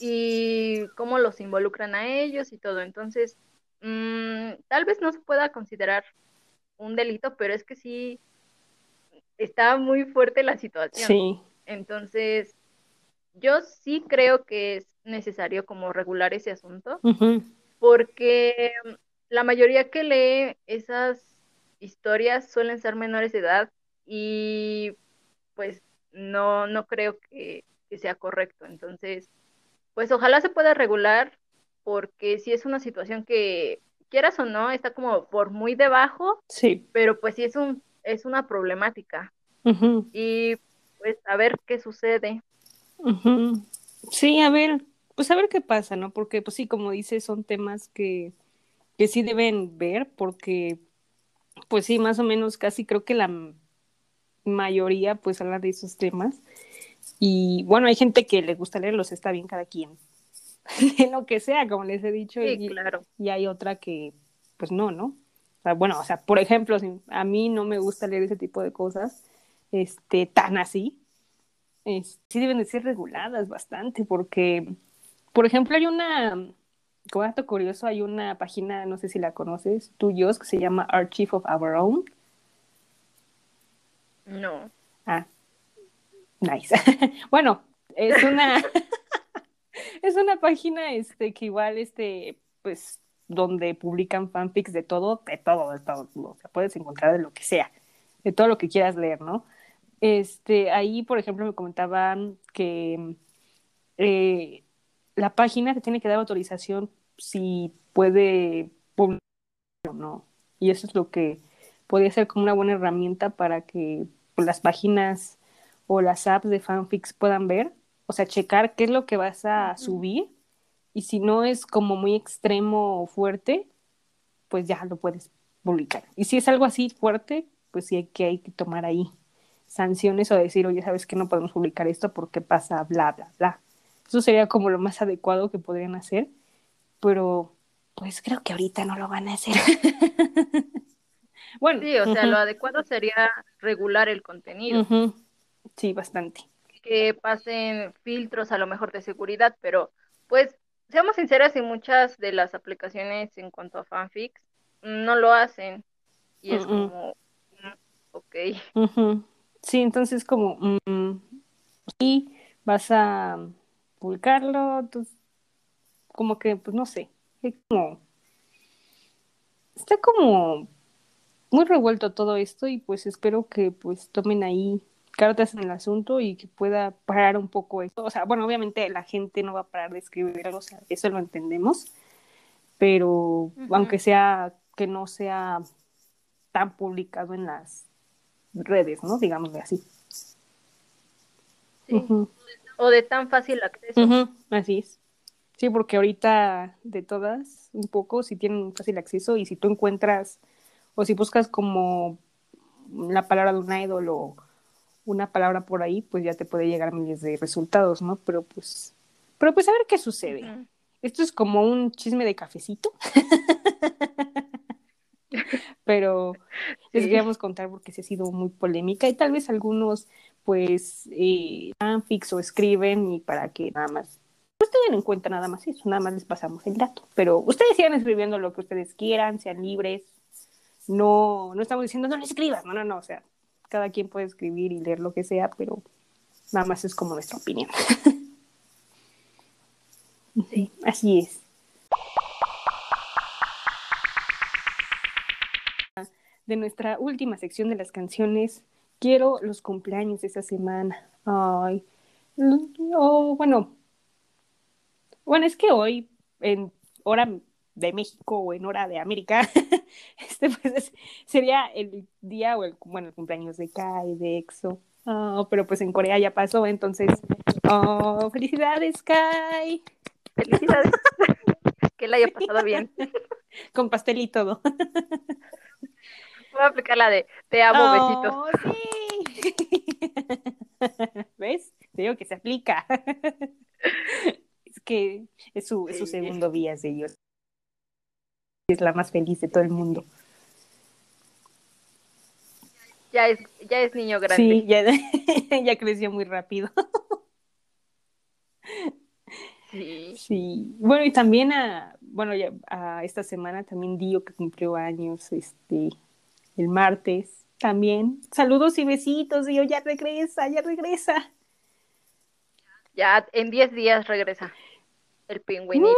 y cómo los involucran a ellos y todo. Entonces, mmm, tal vez no se pueda considerar un delito, pero es que sí está muy fuerte la situación. Sí. Entonces, yo sí creo que es necesario como regular ese asunto, uh -huh. porque la mayoría que lee esas historias suelen ser menores de edad y pues no, no creo que, que sea correcto. Entonces, pues ojalá se pueda regular porque si es una situación que quieras o no está como por muy debajo, sí. pero pues sí es un es una problemática. Uh -huh. Y pues a ver qué sucede. Uh -huh. Sí, a ver, pues a ver qué pasa, ¿no? Porque pues sí, como dices, son temas que, que sí deben ver porque pues sí, más o menos casi creo que la mayoría pues habla de esos temas. Y bueno, hay gente que le gusta leerlos, está bien cada quien. en lo que sea, como les he dicho. Sí, y, claro. y hay otra que pues no, ¿no? O sea, bueno, o sea, por ejemplo, a mí no me gusta leer ese tipo de cosas, este, tan así, es, sí deben de ser reguladas bastante, porque, por ejemplo, hay una, como dato curioso, hay una página, no sé si la conoces, tuyos, que se llama Archive of Our Own. No. Ah, nice. bueno, es una, es una página, este, que igual, este, pues, donde publican fanfics de todo, de todo, de todo, o sea, puedes encontrar de lo que sea, de todo lo que quieras leer, ¿no? Este, ahí, por ejemplo, me comentaban que eh, la página te tiene que dar autorización si puede publicar o no, y eso es lo que podría ser como una buena herramienta para que pues, las páginas o las apps de fanfics puedan ver, o sea, checar qué es lo que vas a subir y si no es como muy extremo o fuerte, pues ya lo puedes publicar. Y si es algo así fuerte, pues sí hay que, hay que tomar ahí sanciones o decir, oye, sabes que no podemos publicar esto porque pasa bla, bla, bla. Eso sería como lo más adecuado que podrían hacer, pero pues creo que ahorita no lo van a hacer. bueno. Sí, o sea, uh -huh. lo adecuado sería regular el contenido. Uh -huh. Sí, bastante. Que pasen filtros a lo mejor de seguridad, pero pues seamos sinceras, en muchas de las aplicaciones en cuanto a fanfics, no lo hacen. Y es Mm, mm. como, mm, ok. Sí, entonces como, mm, sí, vas a publicarlo, entonces, como que, pues no sé, es como, está como muy revuelto todo esto y pues espero que pues tomen ahí cartas en el asunto y que pueda parar un poco esto. O sea, bueno, obviamente la gente no va a parar de escribir algo, o sea, eso lo entendemos, pero aunque sea que no sea tan publicado en las redes, ¿no? Digámosle así. Sí. O de tan fácil acceso. Así es. Sí, porque ahorita de todas, un poco, si tienen fácil acceso y si tú encuentras o si buscas como la palabra de un idol o una palabra por ahí, pues ya te puede llegar miles de resultados, ¿no? Pero pues, pero pues a ver qué sucede. Esto es como un chisme de cafecito. Pero les queríamos contar porque se ha sido muy polémica y tal vez algunos pues eh, fanfics o escriben y para que nada más pues tengan en cuenta nada más eso, nada más les pasamos el dato. Pero ustedes sigan escribiendo lo que ustedes quieran, sean libres. No, no estamos diciendo no le escribas, no, no, no, o sea, cada quien puede escribir y leer lo que sea, pero nada más es como nuestra opinión. Sí. Así es. De nuestra última sección de las canciones, quiero los cumpleaños de esta semana. Ay, oh, bueno, bueno, es que hoy, en hora de México o en hora de América, este pues es- sería el día o el, bueno, el cumpleaños de Kai, de EXO. Oh, pero pues en Corea ya pasó, entonces, oh, felicidades, Kai. Felicidades. que la haya pasado bien. Con pastel y todo. Voy a aplicar la de te amo, besitos. Oh, sí. ¿Ves? Te digo que se aplica. es que es su, es su segundo día de ellos. Es la más feliz de todo el mundo. Ya es, ya es niño grande. Sí, ya, ya creció muy rápido. Sí. Sí. Bueno, y también a, bueno, ya, a esta semana también Dio que cumplió años, este, el martes. También. Saludos y besitos, Dio, ya regresa, ya regresa. Ya en 10 días regresa el pingüinito.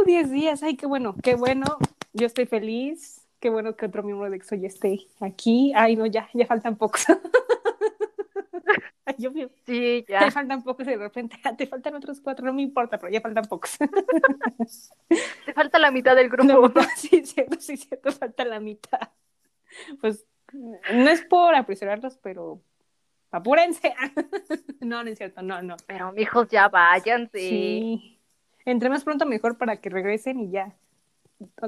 Uh, 10 días, ay, qué bueno, qué bueno. Yo estoy feliz. Qué bueno que otro miembro de EXO ya esté aquí. Ay, no, ya, ya faltan pocos. Ay, yo veo, Sí, ya ya. faltan pocos y de repente "Ah, te faltan otros cuatro, no me importa, pero ya faltan pocos. Te falta la mitad del grupo. mitad, sí, cierto, sí, cierto, falta la mitad. Pues no es por apresurarlos, pero apúrense. No, no es cierto, no, no. Pero mijos, ya váyanse. Sí. Entre más pronto mejor para que regresen y ya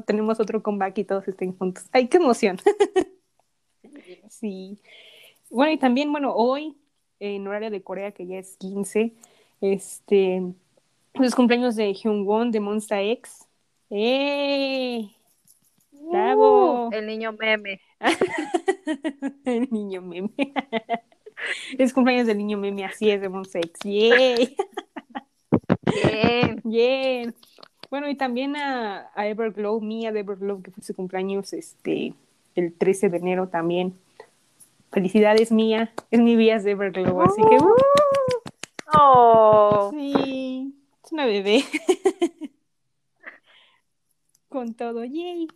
tenemos otro comeback y todos estén juntos. ¡Ay, qué emoción! Sí. Bueno, y también, bueno, hoy, en horario de Corea, que ya es 15, este, los cumpleaños de Hyungwon de Monsta X. ¡Eh! ¡Bravo! Uh, el niño meme. El niño meme. Es cumpleaños del niño meme, así es, de Monsta X. ¡Yay! Bien. Bien. Bueno, y también a, a Everglow, Mía de Everglow, que fue su cumpleaños este, el 13 de enero también. Felicidades, Mía. Es mi vías de Everglow, así que uh, Oh, sí, es una bebé. Con todo, yay.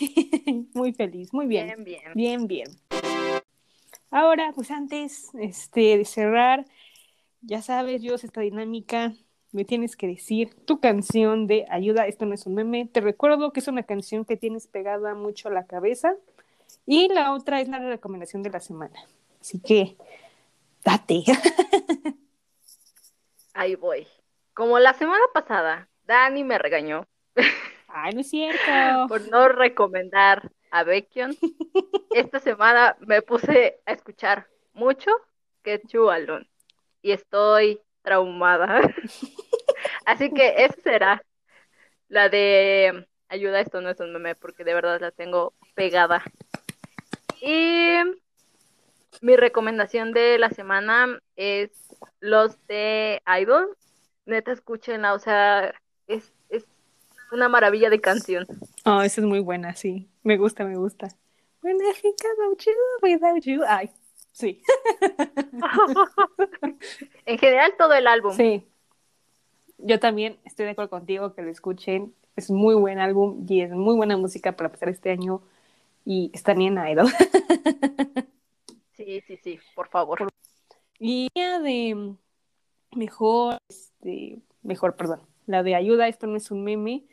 Muy feliz, muy bien. bien, bien. Bien, bien. Ahora, pues antes este, de cerrar, ya sabes, yo esta dinámica, me tienes que decir tu canción de ayuda, esto no es un meme. Te recuerdo que es una canción que tienes pegada mucho a la cabeza. Y la otra es la recomendación de la semana. Así que, date. Ahí voy. Como la semana pasada, Dani me regañó Ay, no es cierto. por no recomendar a Baekhyun. Esta semana me puse a escuchar mucho Get You Alone y estoy traumada. Así que esa será la de ayuda, esto no es un meme porque de verdad la tengo pegada. Y mi recomendación de la semana es los de Idol. Neta, escúchenla, o sea, es una maravilla de canción. Oh, esa es muy buena, sí. Me gusta, me gusta. When I think about you, without you. Ay, sí. en general, todo el álbum. Sí. Yo también estoy de acuerdo contigo que lo escuchen. Es muy buen álbum y es muy buena música para pasar este año. Y está bien Idol. sí, sí, sí, por favor. Y de mejor, este, mejor, perdón, la de ayuda, esto no es un meme.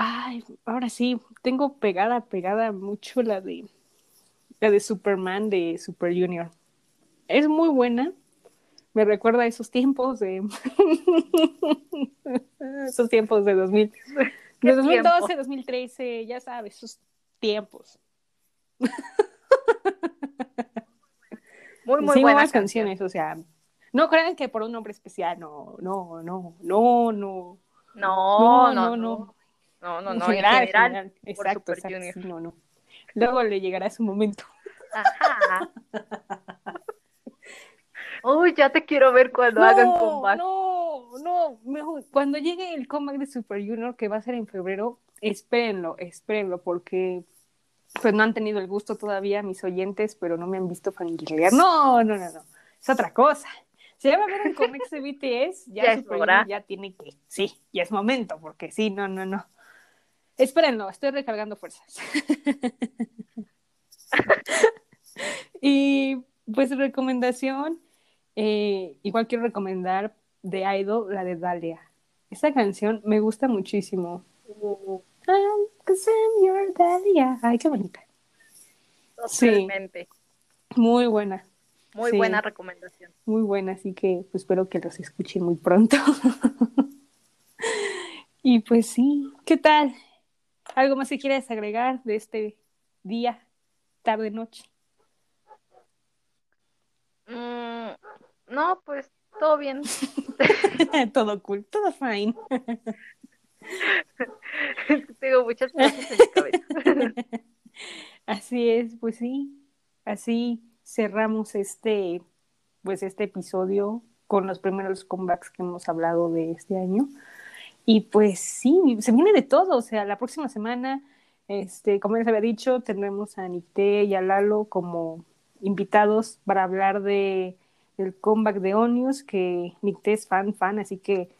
Ay, ahora sí, tengo pegada, pegada mucho la de la de Superman de Super Junior. Es muy buena. Me recuerda a esos tiempos de esos tiempos de 2000 de 2012, 2013, ya sabes, esos tiempos. Muy, muy buenas canciones, o sea, no crean que por un nombre especial, no, no, no, no, no. No, no, no. No, no, no, en general, exacto, exacto, no, no. Luego le llegará su momento. Ajá. Uy, ya te quiero ver cuando hagan comeback. No, no, mejor, cuando llegue el comeback de Super Junior, que va a ser en febrero, espérenlo, espérenlo, porque pues no han tenido el gusto todavía mis oyentes, pero no me han visto fangirlear. No, no, no, no, es otra cosa. Si ya va a ver un cómic de BTS, ya, ya, ya tiene que, sí, ya es momento, porque sí, no, no, no. Espérenlo, estoy recargando fuerzas. y pues recomendación, eh, igual quiero recomendar de Idol, la de Dalia. Esta canción me gusta muchísimo. Dalia. Ay, qué bonita. Totalmente. Sí, muy buena. Muy buena recomendación. Muy buena, así que pues, espero que los escuchen muy pronto. y pues sí, ¿qué tal? ¿Algo más que quieras agregar de este día, tarde, noche? Mm, no, pues todo bien. todo cool, todo fine. Tengo muchas cosas en mi cabeza. Así es, pues sí, así cerramos este, pues este episodio con los primeros comebacks que hemos hablado de este año. Y pues sí, se viene de todo, o sea, la próxima semana, este, como les había dicho, tendremos a Nicté y a Lalo como invitados para hablar de el comeback de Onius, que Nicté es fan, fan, así que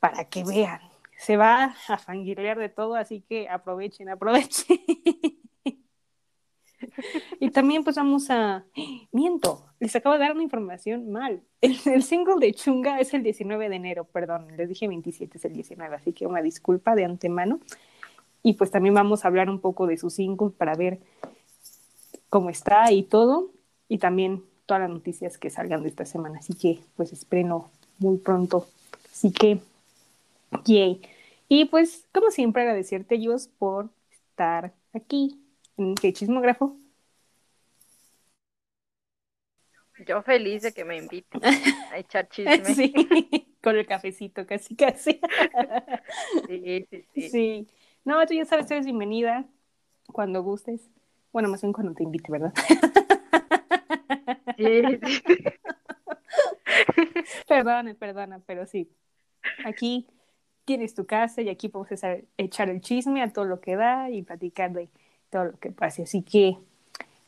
para que vean, se va a fangirlear de todo, así que aprovechen, aprovechen. y también pues vamos a... Miento, les acabo de dar una información mal. El, single de Chunga es el 19 de enero, perdón, les dije 27, es el 19, así que una disculpa de antemano. Y pues también vamos a hablar un poco de su single para ver cómo está y todo. Y también todas las noticias que salgan de esta semana. Así que pues espero muy pronto. Así que, yay. Y pues como siempre agradecerte, Dios, por estar aquí ¿Qué chismógrafo? Yo feliz de que me inviten a echar chisme. Sí, con el cafecito, casi, casi. Sí, sí, sí. Sí. No, tú ya sabes, eres bienvenida cuando gustes. Bueno, más bien cuando te invite, ¿verdad? Sí, sí. Perdona, perdona, pero sí. Aquí tienes tu casa y aquí podemos echar el chisme a todo lo que da y platicar de todo lo que pase. Así que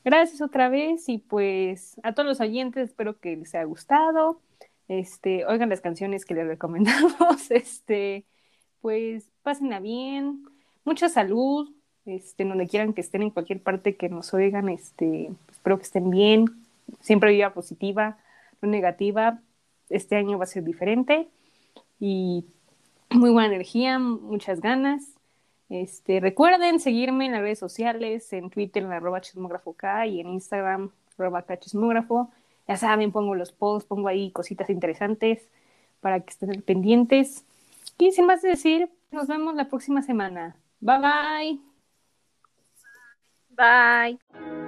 gracias otra vez y pues a todos los oyentes espero que les haya gustado. Este, oigan las canciones que les recomendamos, este, pues pásenla bien, mucha salud, este, donde quieran que estén en cualquier parte que nos oigan, este, espero que estén bien, siempre vida positiva, no negativa, este año va a ser diferente y muy buena energía, muchas ganas este, recuerden seguirme en las redes sociales, en Twitter en arroba chismógrafo K y en Instagram arroba chismógrafo. Ya saben, pongo los posts, pongo ahí cositas interesantes para que estén pendientes. Y sin más decir, nos vemos la próxima semana. Bye bye. Bye.